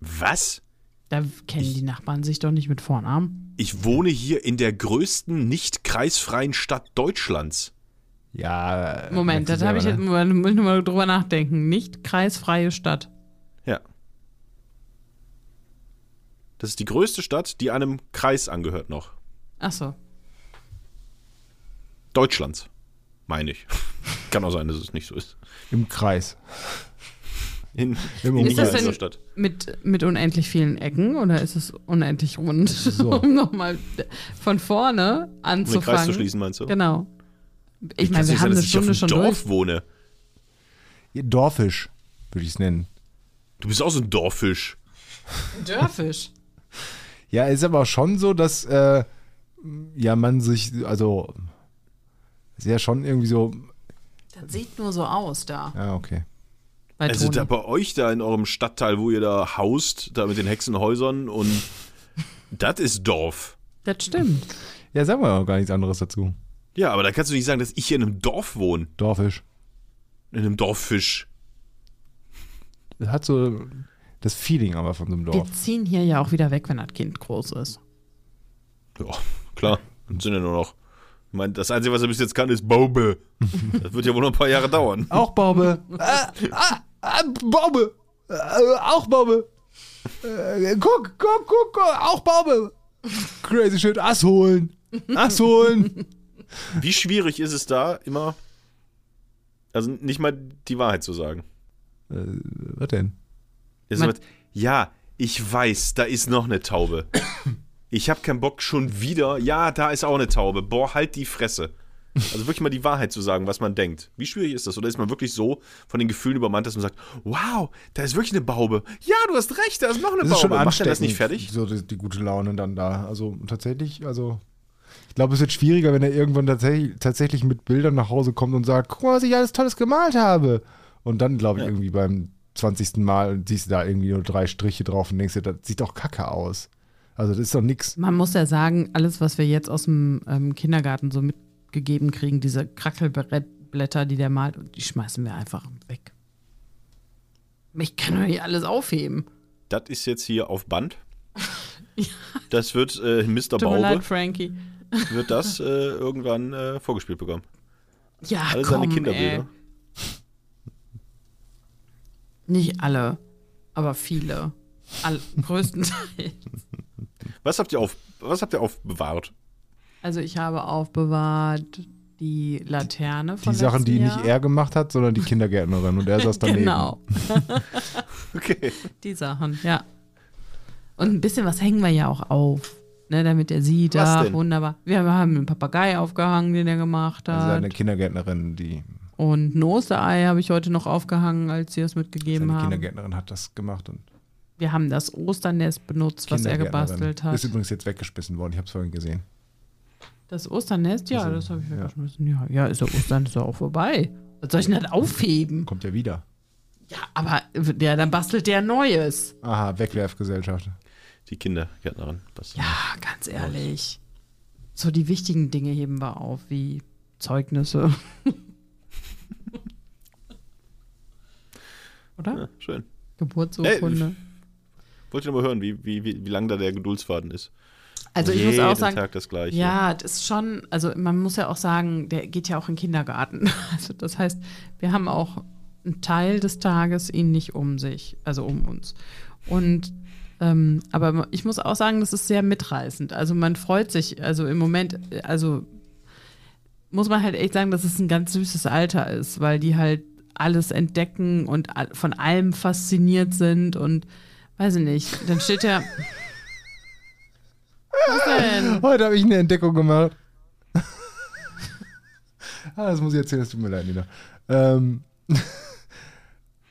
Was? Da kennen die Nachbarn sich doch nicht mit Vornamen. Ich wohne hier in der größten nicht kreisfreien Stadt Deutschlands. Ja. Moment, das habe ich selber, jetzt ne? mal, muss ich mal drüber nachdenken. Nicht kreisfreie Stadt. Ja. Das ist die größte Stadt, die einem Kreis angehört noch. Ach so. Deutschlands, meine ich. Kann auch sein, dass es nicht so ist. Im Kreis. In, Im in Ist das denn Stadt. mit, mit unendlich vielen Ecken oder ist es unendlich rund? So. um nochmal von vorne Um den anzufangen. Kreis zu schließen, meinst du? Genau. Ich Wie meine, wir haben sein, eine ich Stunde dem schon Dorf durch. wohne. Dorfisch, würde ich es nennen. Du bist auch so ein Dorffisch. Dörfisch. Ja, ist aber schon so, dass äh, ja man sich, also ist ja schon irgendwie so, Das sieht nur so aus da. ja, okay. Bei Also Toni. da bei euch da in eurem Stadtteil, wo ihr da haust, da mit den Hexenhäusern und das ist Dorf. das stimmt. Ja, sagen wir auch gar nichts anderes dazu. Ja, aber da kannst du nicht sagen, dass ich hier in einem Dorf wohne. Dorfisch. In einem Dorffisch. Das hat so das Feeling aber von so einem Wir Dorf. ziehen hier ja auch wieder weg, wenn das Kind groß ist. Ja, klar. Dann sind ja nur noch Ich meine, das Einzige, was er bis jetzt kann, ist Baube. Das wird ja wohl noch ein paar Jahre dauern. Auch Baube. ah, ah, Baube. Äh, auch Baube. Äh, guck, guck, guck, guck, auch Baube. Crazy shit. Ass holen. Ass holen. Wie schwierig ist es da immer, also nicht mal die Wahrheit zu sagen? Äh, was denn? Ist Man- ja, ich weiß, da ist noch eine Taube. Ich habe keinen Bock schon wieder. Ja, da ist auch eine Taube. Boah, halt die Fresse. Also wirklich mal die Wahrheit zu sagen, was man denkt. Wie schwierig ist das? Oder ist man wirklich so von den Gefühlen übermannt, dass man sagt, wow, da ist wirklich eine Baube. Ja, du hast recht, da ist noch eine Das ist schon Baube. Macht ansteckend. das nicht fertig? So die, die gute Laune dann da. Also tatsächlich, also ich glaube, es wird schwieriger, wenn er irgendwann tatsächlich, tatsächlich mit Bildern nach Hause kommt und sagt, guck mal, was ich alles Tolles gemalt habe. Und dann, glaube ich, Ja. irgendwie beim 20. Mal siehst du da irgendwie nur drei Striche drauf und denkst dir, das sieht doch kacke aus. Also das ist doch nix. Man muss ja sagen, alles, was wir jetzt aus dem ähm, Kindergarten so mitgegeben kriegen, diese Krackelblätter, die der malt, die schmeißen wir einfach weg. Ich kann doch nicht alles aufheben. Das ist jetzt hier auf Band. Das wird äh, Mr. Tut mir Baube, leid, Frankie. wird das äh, irgendwann äh, vorgespielt bekommen. Ja, Alle komm, seine. Kinderbilder. Nicht alle, aber viele. All, größtenteils. Was habt ihr auf, was habt ihr aufbewahrt? Also ich habe aufbewahrt die Laterne von Die Sachen, die letzten nicht Jahr. er gemacht hat, sondern die Kindergärtnerin. Und er saß daneben. Genau, Okay. die Sachen, ja. Und ein bisschen was hängen wir ja auch auf, ne, damit er sieht, Was ah, denn? wunderbar. Wir haben einen Papagei aufgehangen, den er gemacht Also hat. seine Kindergärtnerin, die Und ein Osterei habe ich heute noch aufgehangen, als sie es mitgegeben seine haben. Kindergärtnerin hat das gemacht und Wir haben das Osternest benutzt, was er gebastelt hat. Ist übrigens jetzt weggeschmissen worden. Ich habe es vorhin gesehen. Das Osternest, ja, Also, das habe ich ja. weggeschmissen. Ja, ja, ist ja Ostern ist ja auch vorbei. Was soll ich denn das aufheben? Kommt ja wieder. Ja, aber ja, dann bastelt der Neues. Aha, Wegwerfgesellschaft. Die Kindergärtnerin. Ja, ganz ehrlich. So die wichtigen Dinge heben wir auf, wie Zeugnisse. Oder? Ja, schön. Geburtsurkunde. Wollte ich nur mal hören, wie, wie, wie, wie lang da der Geduldsfaden ist. also ich Jeden muss auch sagen, Tag das Gleiche. Ja, das ist schon, also man muss ja auch sagen, der geht ja auch in den Kindergarten. Also das heißt, wir haben auch einen Teil des Tages ihn nicht um sich, also um uns. Und ähm, aber ich muss auch sagen, das ist sehr mitreißend. Also man freut sich, also im Moment, also muss man halt echt sagen, dass es ein ganz süßes Alter ist, weil die halt alles entdecken und von allem fasziniert sind und weiß ich nicht, dann steht ja. Was denn? Heute habe ich eine Entdeckung gemacht. ah, das muss ich erzählen, das tut mir leid, Nina. Ähm,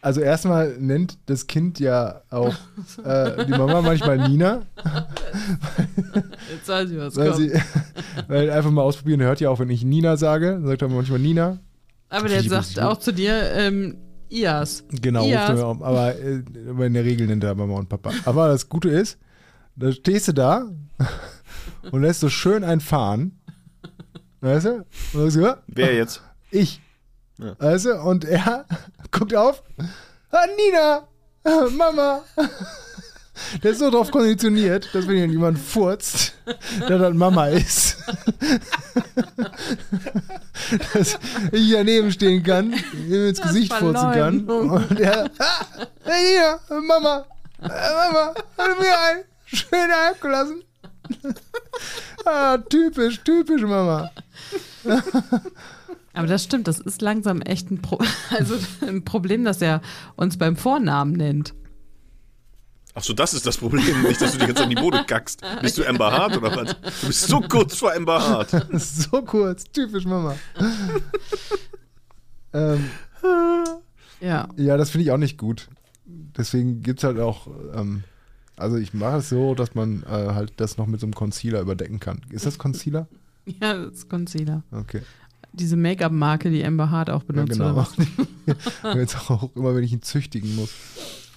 also erstmal nennt das Kind ja auch äh, die Mama manchmal Nina, Jetzt weiß ich, was weil kommt. sie weil einfach mal ausprobieren, hört ja auch, wenn ich Nina sage, sagt er manchmal Nina. Aber der sagt auch zu dir, ähm, Ias. Genau, Ias. ruft er um, aber, äh, aber in der Regel nennt er Mama und Papa. Aber das Gute ist, da stehst du da und lässt so schön einen fahren. Weißt du? Und sagst du, ja, Wer jetzt? ich. Ja. Weißt du? Und er guckt auf. Ah, Nina! Ah, Mama! Der ist so drauf konditioniert, dass wenn hier jemand furzt, dass das Mama ist. dass ich daneben stehen kann, ihm ins Das Gesicht furzen kann. Und er, ah, Nina, Mama, Mama, hat mir ein schön abgelassen. ah, typisch, typisch, Mama. Aber das stimmt, das ist langsam echt ein, Pro also ein Problem, dass er uns beim Vornamen nennt. Achso, das ist das Problem. Nicht, dass du die ganze Zeit in die Bude kackst. Bist du Amber Hart oder was? Du bist so kurz vor Amber Hart. So kurz, typisch Mama. ähm, Ja. ja, das finde ich auch nicht gut. Deswegen gibt es halt auch, ähm, also ich mache es so, dass man äh, halt das noch mit so einem Concealer überdecken kann. Ist das Concealer? Ja, das ist Concealer. Okay. Diese Make-up-Marke, die Amber Hart auch Ja, benutzt. genau. oder was? Und Jetzt auch immer, wenn ich ihn züchtigen muss.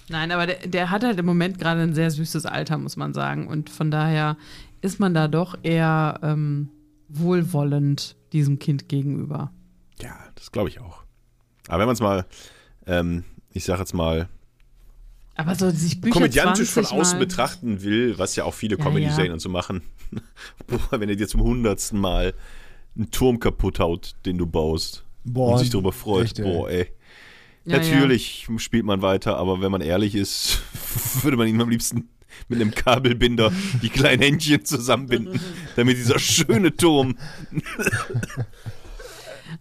Nein, aber der, der hat halt im Moment gerade ein sehr süßes Alter, muss man sagen. Und von daher ist man da doch eher ähm, wohlwollend diesem Kind gegenüber. Ja, das glaube ich auch. Aber wenn man es mal, ähm, ich sage jetzt mal, Aber so sich Bücher komödiantisch von 20 außen Mal- betrachten will, was ja auch viele Ja, Comedy-Serien ja. und so machen, boah, wenn er dir zum hundertsten Mal einen Turm kaputt haut, den du baust. Boah, und sich darüber freut. echt. Boah, ey. Ja, Natürlich spielt man weiter, aber wenn man ehrlich ist, würde man ihm am liebsten mit einem Kabelbinder die kleinen Händchen zusammenbinden, damit dieser schöne Turm.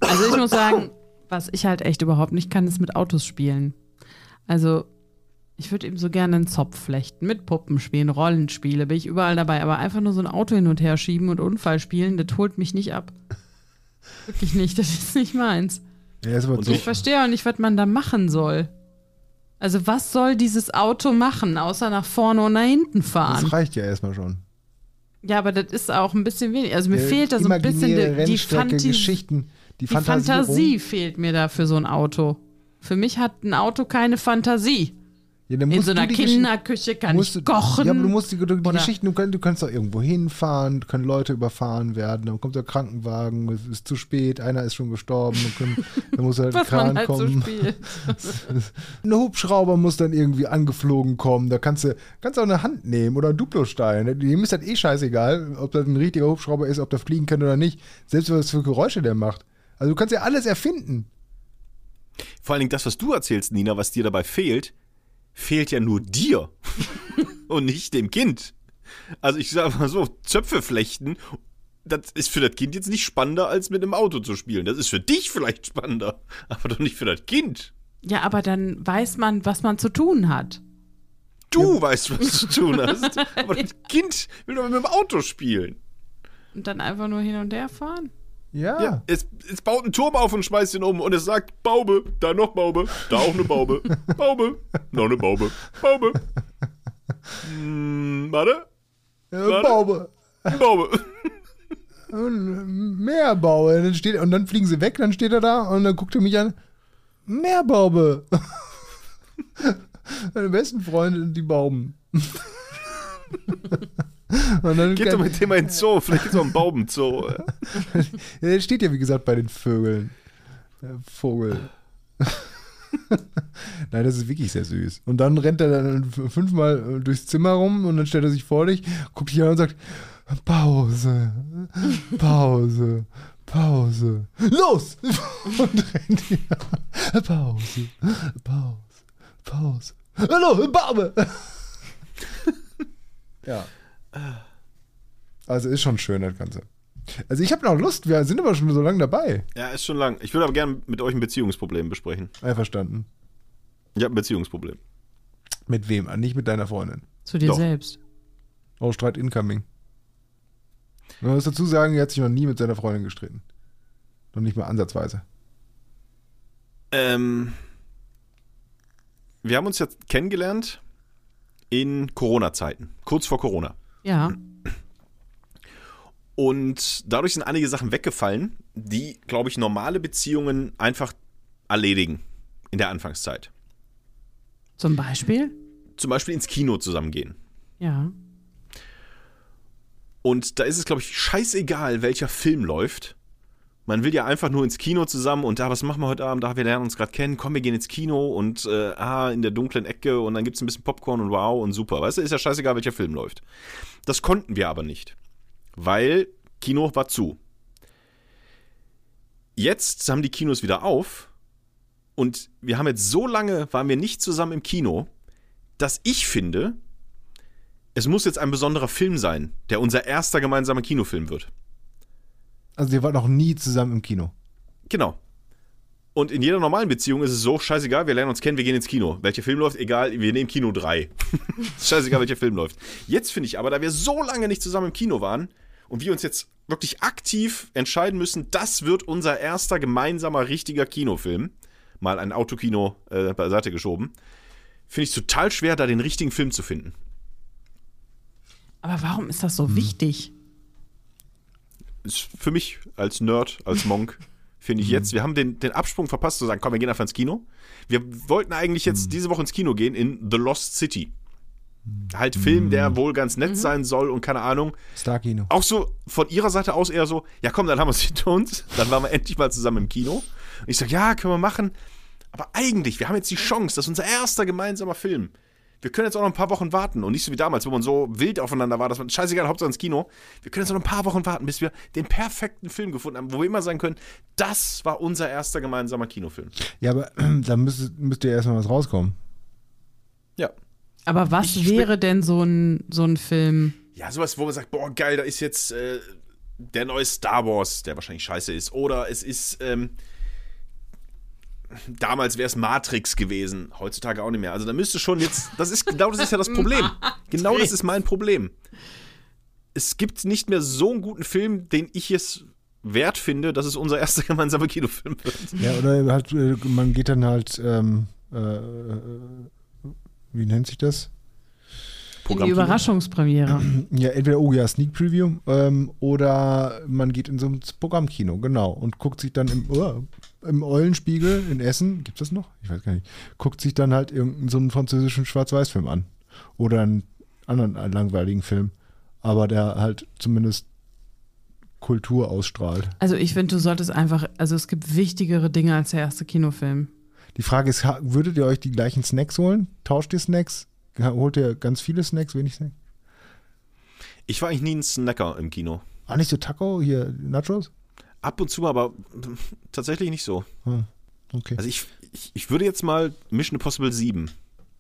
Also ich muss sagen, was ich halt echt überhaupt nicht kann, ist mit Autos spielen. Also ich würde eben so gerne einen Zopf flechten, mit Puppen spielen, Rollenspiele, bin ich überall dabei. Aber einfach nur so ein Auto hin und her schieben und Unfall spielen, das holt mich nicht ab. Wirklich nicht, das ist nicht meins. Ja, Und so, Ich verstehe auch nicht, was man da machen soll. Also was soll dieses Auto machen, außer nach vorne und nach hinten fahren? das reicht ja erstmal schon. Ja, aber das ist auch ein bisschen wenig. Also mir Äh, fehlt da so ein bisschen die, die, Fantasie, Geschichten, die, die Fantasie Fantasie. fehlt mir da für so ein Auto. Für mich hat ein Auto keine Fantasie. Ja, dann In so einer Kinderküche kann musst ich du- kochen. Ja, aber du musst die, die Geschichten, du kannst, du kannst doch irgendwo hinfahren, können Leute überfahren werden, dann kommt der Krankenwagen, es ist zu spät, einer ist schon gestorben, dann, können, dann muss halt ein was man Kran halt so kommen. spielt. ein Hubschrauber muss dann irgendwie angeflogen kommen, da kannst du kannst auch eine Hand nehmen oder einen Duplostein. Dem ist das eh scheißegal, ob das ein richtiger Hubschrauber ist, ob der fliegen kann oder nicht, selbst was für Geräusche der macht. Also du kannst ja alles erfinden. Vor allen Dingen das, was du erzählst, Nina, was dir dabei fehlt, fehlt ja nur dir und nicht dem Kind. Also ich sage mal so, Zöpfe flechten, das ist für das Kind jetzt nicht spannender, als mit einem Auto zu spielen. Das ist für dich vielleicht spannender, aber doch nicht für das Kind. Ja, aber dann weiß man, was man zu tun hat. Du weißt, was du zu tun hast, aber das Kind will doch mit dem Auto spielen. Und dann einfach nur hin und her fahren. Ja. Ja, es, es baut einen Turm auf und schmeißt ihn um und es sagt, Baube, da noch Baube, da auch eine Baube, Baube, noch eine Baube, Baube. Hm, warte, Warte. Baube. Baube. Meerbaube. Dann steht, und dann fliegen sie weg, dann steht er da und dann guckt er mich an. Meerbaube. Meine besten Freunde, die Bauben. Und dann Geht doch mit dem mal in den Zoo, vielleicht gibt's auch einen Baubenzoo. der steht ja, wie gesagt, bei den Vögeln. Der Vogel. Nein, das ist wirklich sehr süß. Und dann rennt er dann fünfmal äh, durchs Zimmer rum und dann stellt er sich vor dich, guckt dich an und sagt: Pause, Pause, Pause, los! Und rennt wieder. Pause, Pause, Pause. Hallo, Barbe! ja. Also ist schon schön, das Ganze. Also ich habe noch Lust, wir sind aber schon so lange dabei. Ja, ist schon lang. Ich würde aber gerne mit euch ein Beziehungsproblem besprechen. Einverstanden. Ich habe ein Beziehungsproblem. Mit wem? Ah, Nicht mit deiner Freundin. Zu dir Doch. selbst. Oh, Streit incoming. Man muss dazu sagen, er hat sich noch nie mit seiner Freundin gestritten. Noch nicht mal ansatzweise. Ähm, wir haben uns jetzt kennengelernt in Corona-Zeiten, kurz vor Corona. Ja. Und dadurch sind einige Sachen weggefallen, die, glaube ich, normale Beziehungen einfach erledigen in der Anfangszeit. Zum Beispiel? Zum Beispiel ins Kino zusammengehen. Ja. Und da ist es, glaube ich, scheißegal, welcher Film läuft. Man will ja einfach nur ins Kino zusammen und da, was machen wir heute Abend? Da, wir lernen uns gerade kennen. Komm, wir gehen ins Kino und äh, ah, in der dunklen Ecke und dann gibt es ein bisschen Popcorn und wow und super. Weißt du, ist ja scheißegal, welcher Film läuft. Das konnten wir aber nicht, weil Kino war zu. Jetzt haben die Kinos wieder auf und wir haben jetzt so lange, waren wir nicht zusammen im Kino, dass ich finde, es muss jetzt ein besonderer Film sein, der unser erster gemeinsamer Kinofilm wird. Also ihr wart noch nie zusammen im Kino. Genau. Und in jeder normalen Beziehung ist es so, scheißegal, wir lernen uns kennen, wir gehen ins Kino. Welcher Film läuft, egal, wir nehmen Kino 3. scheißegal, welcher Film läuft. Jetzt finde ich aber, da wir so lange nicht zusammen im Kino waren und wir uns jetzt wirklich aktiv entscheiden müssen, das wird unser erster gemeinsamer richtiger Kinofilm, mal ein Autokino äh, beiseite geschoben, finde ich es total schwer, da den richtigen Film zu finden. Aber warum ist das so wichtig? Ist für mich als Nerd, als Monk, finde ich jetzt, wir haben den, den Absprung verpasst zu sagen, komm, wir gehen einfach ins Kino. Wir wollten eigentlich jetzt diese Woche ins Kino gehen in The Lost City. Halt Film, der wohl ganz nett sein soll und keine Ahnung. Star-Kino. Auch so von ihrer Seite aus eher so, ja komm, dann haben wir es hinter uns. Dann waren wir endlich mal zusammen im Kino. Und ich sage, ja, können wir machen. Aber eigentlich, wir haben jetzt die Chance, das ist unser erster gemeinsamer Film. Wir können jetzt auch noch ein paar Wochen warten und nicht so wie damals, wo man so wild aufeinander war, dass man scheißegal, Hauptsache ins Kino. Wir können jetzt noch ein paar Wochen warten, bis wir den perfekten Film gefunden haben, wo wir immer sagen können, das war unser erster gemeinsamer Kinofilm. Ja, aber da müsste, müsste ja erstmal was rauskommen. Ja. Aber was Ich wäre denn so ein, so ein Film? Ja, sowas, wo man sagt, boah, geil, da ist jetzt äh, der neue Star Wars, der wahrscheinlich scheiße ist. Oder es ist, ähm, damals wäre es Matrix gewesen, heutzutage auch nicht mehr. Also da müsste schon jetzt, das ist, genau das ist ja das Problem. Genau das ist mein Problem. Es gibt nicht mehr so einen guten Film, den ich es wert finde, dass es unser erster gemeinsamer Kinofilm wird. Ja, oder halt, äh, man geht dann halt, ähm, äh, äh, wie nennt sich das? Die Überraschungspremiere. Ja, entweder, oh ja, Sneak Preview, ähm, oder man geht in so ein Programmkino, genau, und guckt sich dann im, oh, im Eulenspiegel in Essen, gibt's das noch? Ich weiß gar nicht. Guckt sich dann halt irgendeinen so einen französischen Schwarz-Weiß-Film an. Oder einen anderen einen langweiligen Film. Aber der halt zumindest Kultur ausstrahlt. Also ich finde, du solltest einfach, also es gibt wichtigere Dinge als der erste Kinofilm. Die Frage ist, würdet ihr euch die gleichen Snacks holen? Tauscht ihr Snacks? Holt ihr ganz viele Snacks, wenig Snacks? Ich war eigentlich nie ein Snacker im Kino. Ah, nicht so Taco, hier Nachos? Ab und zu, mal, aber tatsächlich nicht so. Hm, okay. Also ich, ich, ich würde jetzt mal Mission Impossible 7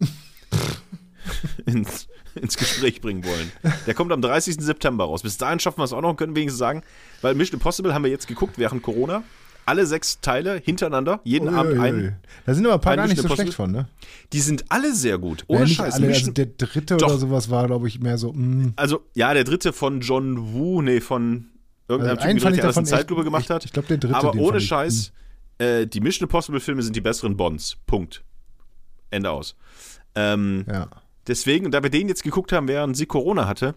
ins, ins Gespräch bringen wollen. Der kommt am 30. September raus. Bis dahin schaffen wir es auch noch und können wenigstens sagen, weil Mission Impossible haben wir jetzt geguckt während Corona. Alle sechs Teile hintereinander, jeden Abend Uiuiui. einen. Da sind aber ein paar gar nicht so schlecht von, ne? Die sind alle sehr gut. Ja, Ohne nicht Scheiß. alle, also der dritte Doch. oder sowas war, glaube ich, mehr so, mm, also, ja, der dritte von John Woo, nee, von irgendeinem Also Typen, ich der alles in echt- Zeitlupe gemacht ich- hat. ich glaub, der dritte, Aber den ohne fand ich- Scheiß, äh, die Mission Impossible Filme sind die besseren Bonds. Punkt. Ende aus. Ähm, ja. Deswegen, da wir den jetzt geguckt haben, während sie Corona hatte,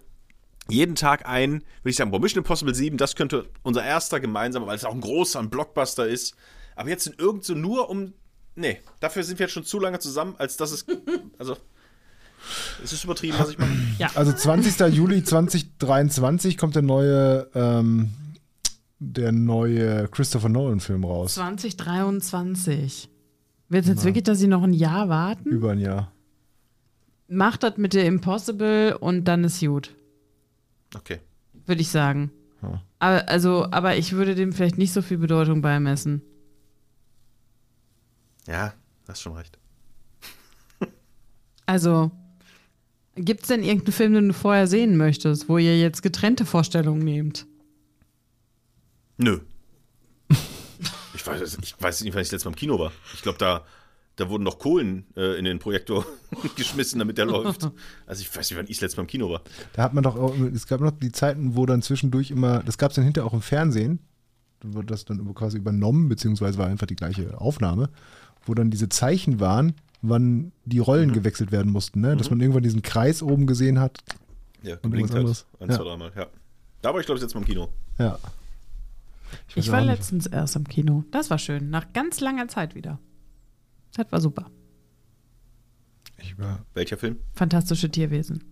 jeden Tag ein, würde ich sagen, boah, Mission Impossible 7, das könnte unser erster gemeinsamer, weil es auch ein großer, ein Blockbuster ist. Aber jetzt sind irgend so nur um. Nee, dafür sind wir jetzt schon zu lange zusammen, als dass es. Also. Es ist übertrieben, was ich mache. Also 20. Juli 2023 kommt der neue, ähm, der neue Christopher Nolan-Film raus. 2023. Wird jetzt wirklich, dass sie noch ein Jahr warten? Über ein Jahr. Macht das mit der Impossible und dann ist gut, Okay. würde ich sagen. Ja. Aber, also, aber ich würde dem vielleicht nicht so viel Bedeutung beimessen. Ja, hast schon recht. Also, gibt es denn irgendeinen Film, den du vorher sehen möchtest, wo ihr jetzt getrennte Vorstellungen nehmt? Nö. Ich weiß, es- ich weiß nicht, wann ich letztes Mal im Kino war. Ich glaube, da, da wurden noch Kohlen äh, in den Projektor geschmissen, damit der läuft. Also ich weiß nicht, wann ich das letzte Mal im Kino war. Da hat man doch auch, es gab noch die Zeiten, wo dann zwischendurch immer, das gab es dann hinterher auch im Fernsehen, da wurde das dann quasi übernommen, beziehungsweise war einfach die gleiche Aufnahme, wo dann diese Zeichen waren, wann die Rollen gewechselt werden mussten, ne? dass man irgendwann diesen Kreis oben gesehen hat. Ja, Und hat. anderes. Ein, Ja. zwei, dreimal, ja. Da war ich, glaube ich, jetzt Mal im Kino. Ja. weiß Ich war nicht. letztens erst im Kino. Das war schön. Nach ganz langer Zeit wieder. Das war super. Ich war, Welcher Film? Fantastische Tierwesen.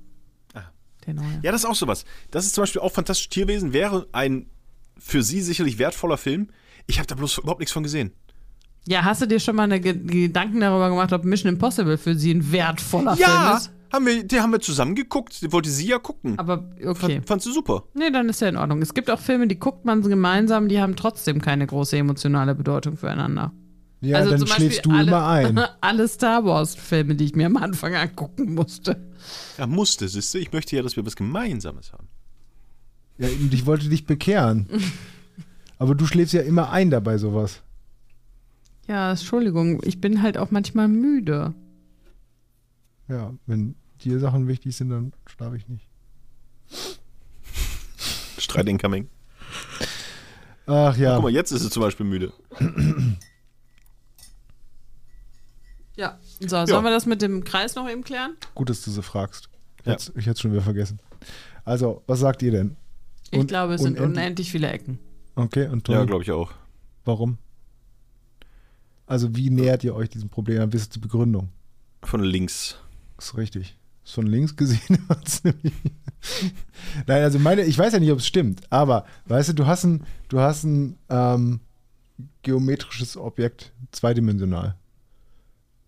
Ah. Der neue. Ja, das ist auch sowas. Das ist zum Beispiel auch Fantastische Tierwesen, wäre ein für sie sicherlich wertvoller Film. Ich habe da bloß überhaupt nichts von gesehen. Ja, hast du dir schon mal eine Ge Gedanken darüber gemacht, ob Mission Impossible für sie ein wertvoller Film Ja, ist? haben wir, die haben wir zusammen geguckt. Die wollte sie ja gucken. Aber okay. Fand, fandst du super. Nee, dann ist ja in Ordnung. Es gibt auch Filme, die guckt man gemeinsam, die haben trotzdem keine große emotionale Bedeutung füreinander. ja, also dann zum Beispiel schläfst du alle, immer ein. alle Star Wars-Filme, die ich mir am Anfang angucken musste. Ja, musste, siehst du. Ich möchte ja, dass wir was Gemeinsames haben. Ja, ich wollte dich bekehren. Aber du schläfst ja immer ein dabei sowas. Ja, Entschuldigung, ich bin halt auch manchmal müde. Ja, wenn dir Sachen wichtig sind, dann schlafe ich nicht. Streit incoming. Ach ja. Guck mal, jetzt ist sie zum Beispiel müde. Ja. So, sollen wir das mit dem Kreis noch eben klären? Gut, dass du so fragst. Ich Ja. hätte es schon wieder vergessen. Also, was sagt ihr denn? Ich Und- glaube, es sind unendlich- unendlich viele Ecken. Okay, und Toni, Ja, glaube ich auch. warum? Also, wie nähert ihr euch diesem Problem? Dann wisst ihr die Begründung. Von links. Ist richtig. Ist von links gesehen. Nein, also meine, ich weiß ja nicht, ob es stimmt, aber weißt du, du hast ein, du hast ein ähm, geometrisches Objekt, zweidimensional.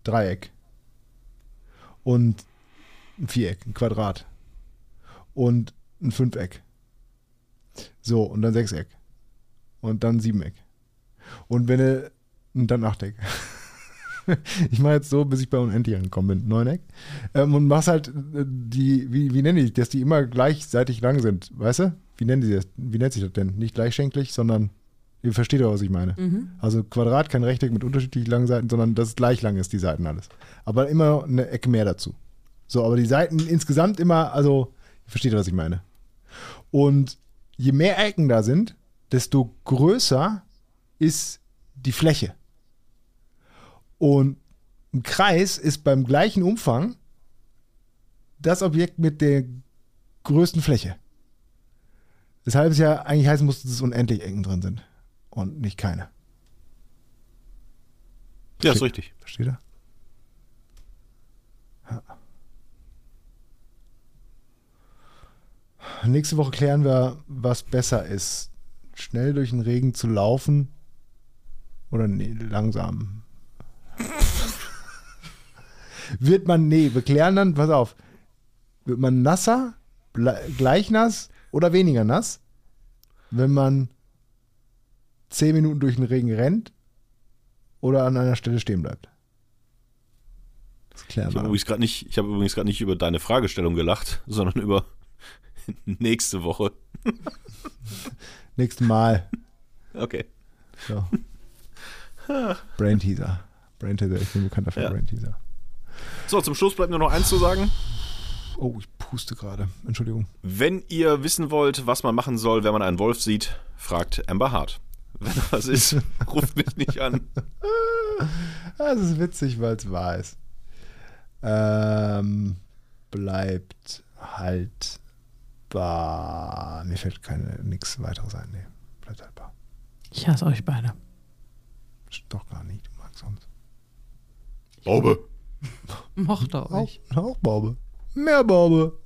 Dreieck. Und ein Viereck, ein Quadrat und ein Fünfeck. So, und dann Sechseck. Und dann Siebeneck. Und wenn du, und dann Achteck. ich mache jetzt so, bis ich bei unendlich angekommen bin. Neuneck. Ähm, und machst halt äh, die, wie, wie nenne ich, dass die immer gleichseitig lang sind, weißt du? Wie nennen sie das? Wie nennt sich das denn? Nicht gleichschenklich, sondern ihr versteht doch, was ich meine. Mhm. Also Quadrat, kein Rechteck mit unterschiedlich langen Seiten, sondern dass es gleich lang ist, die Seiten alles. Aber immer eine Ecke mehr dazu. So, aber die Seiten insgesamt immer, also, ihr versteht, was ich meine. Und je mehr Ecken da sind, desto größer ist die Fläche. Und ein Kreis ist beim gleichen Umfang das Objekt mit der größten Fläche. Weshalb es ja eigentlich heißen muss, dass es unendlich Ecken drin sind. Und nicht keine. Ja, ist richtig. Versteht ihr? Ja. Nächste Woche klären wir, was besser ist. Schnell durch den Regen zu laufen oder nee, langsam. wird man, nee, wir klären dann, pass auf, wird man nasser, gleich nass oder weniger nass, wenn man zehn Minuten durch den Regen rennt oder an einer Stelle stehen bleibt. Das klären Ich wir. habe übrigens gerade nicht, ich habe übrigens gerade nicht über deine Fragestellung gelacht, sondern über nächste Woche. Nächstes Mal. Okay. So. Brain Teaser. Brain Teaser, ich bin bekannt dafür, Ja. Brain Teaser. So, zum Schluss bleibt nur noch eins zu sagen. Oh, ich puste gerade. Entschuldigung. Wenn ihr wissen wollt, was man machen soll, wenn man einen Wolf sieht, fragt Amber Hart. Wenn da was ist, ruft mich nicht an. Das ist witzig, weil es wahr ist. Ähm, bleibt haltbar. Mir fällt keine nichts weiteres ein. Nee, bleibt haltbar. Ich hasse euch beide. Doch gar nicht, du magst sonst. Baube. Mochte Auch, euch. auch Baube. Mehr Baube.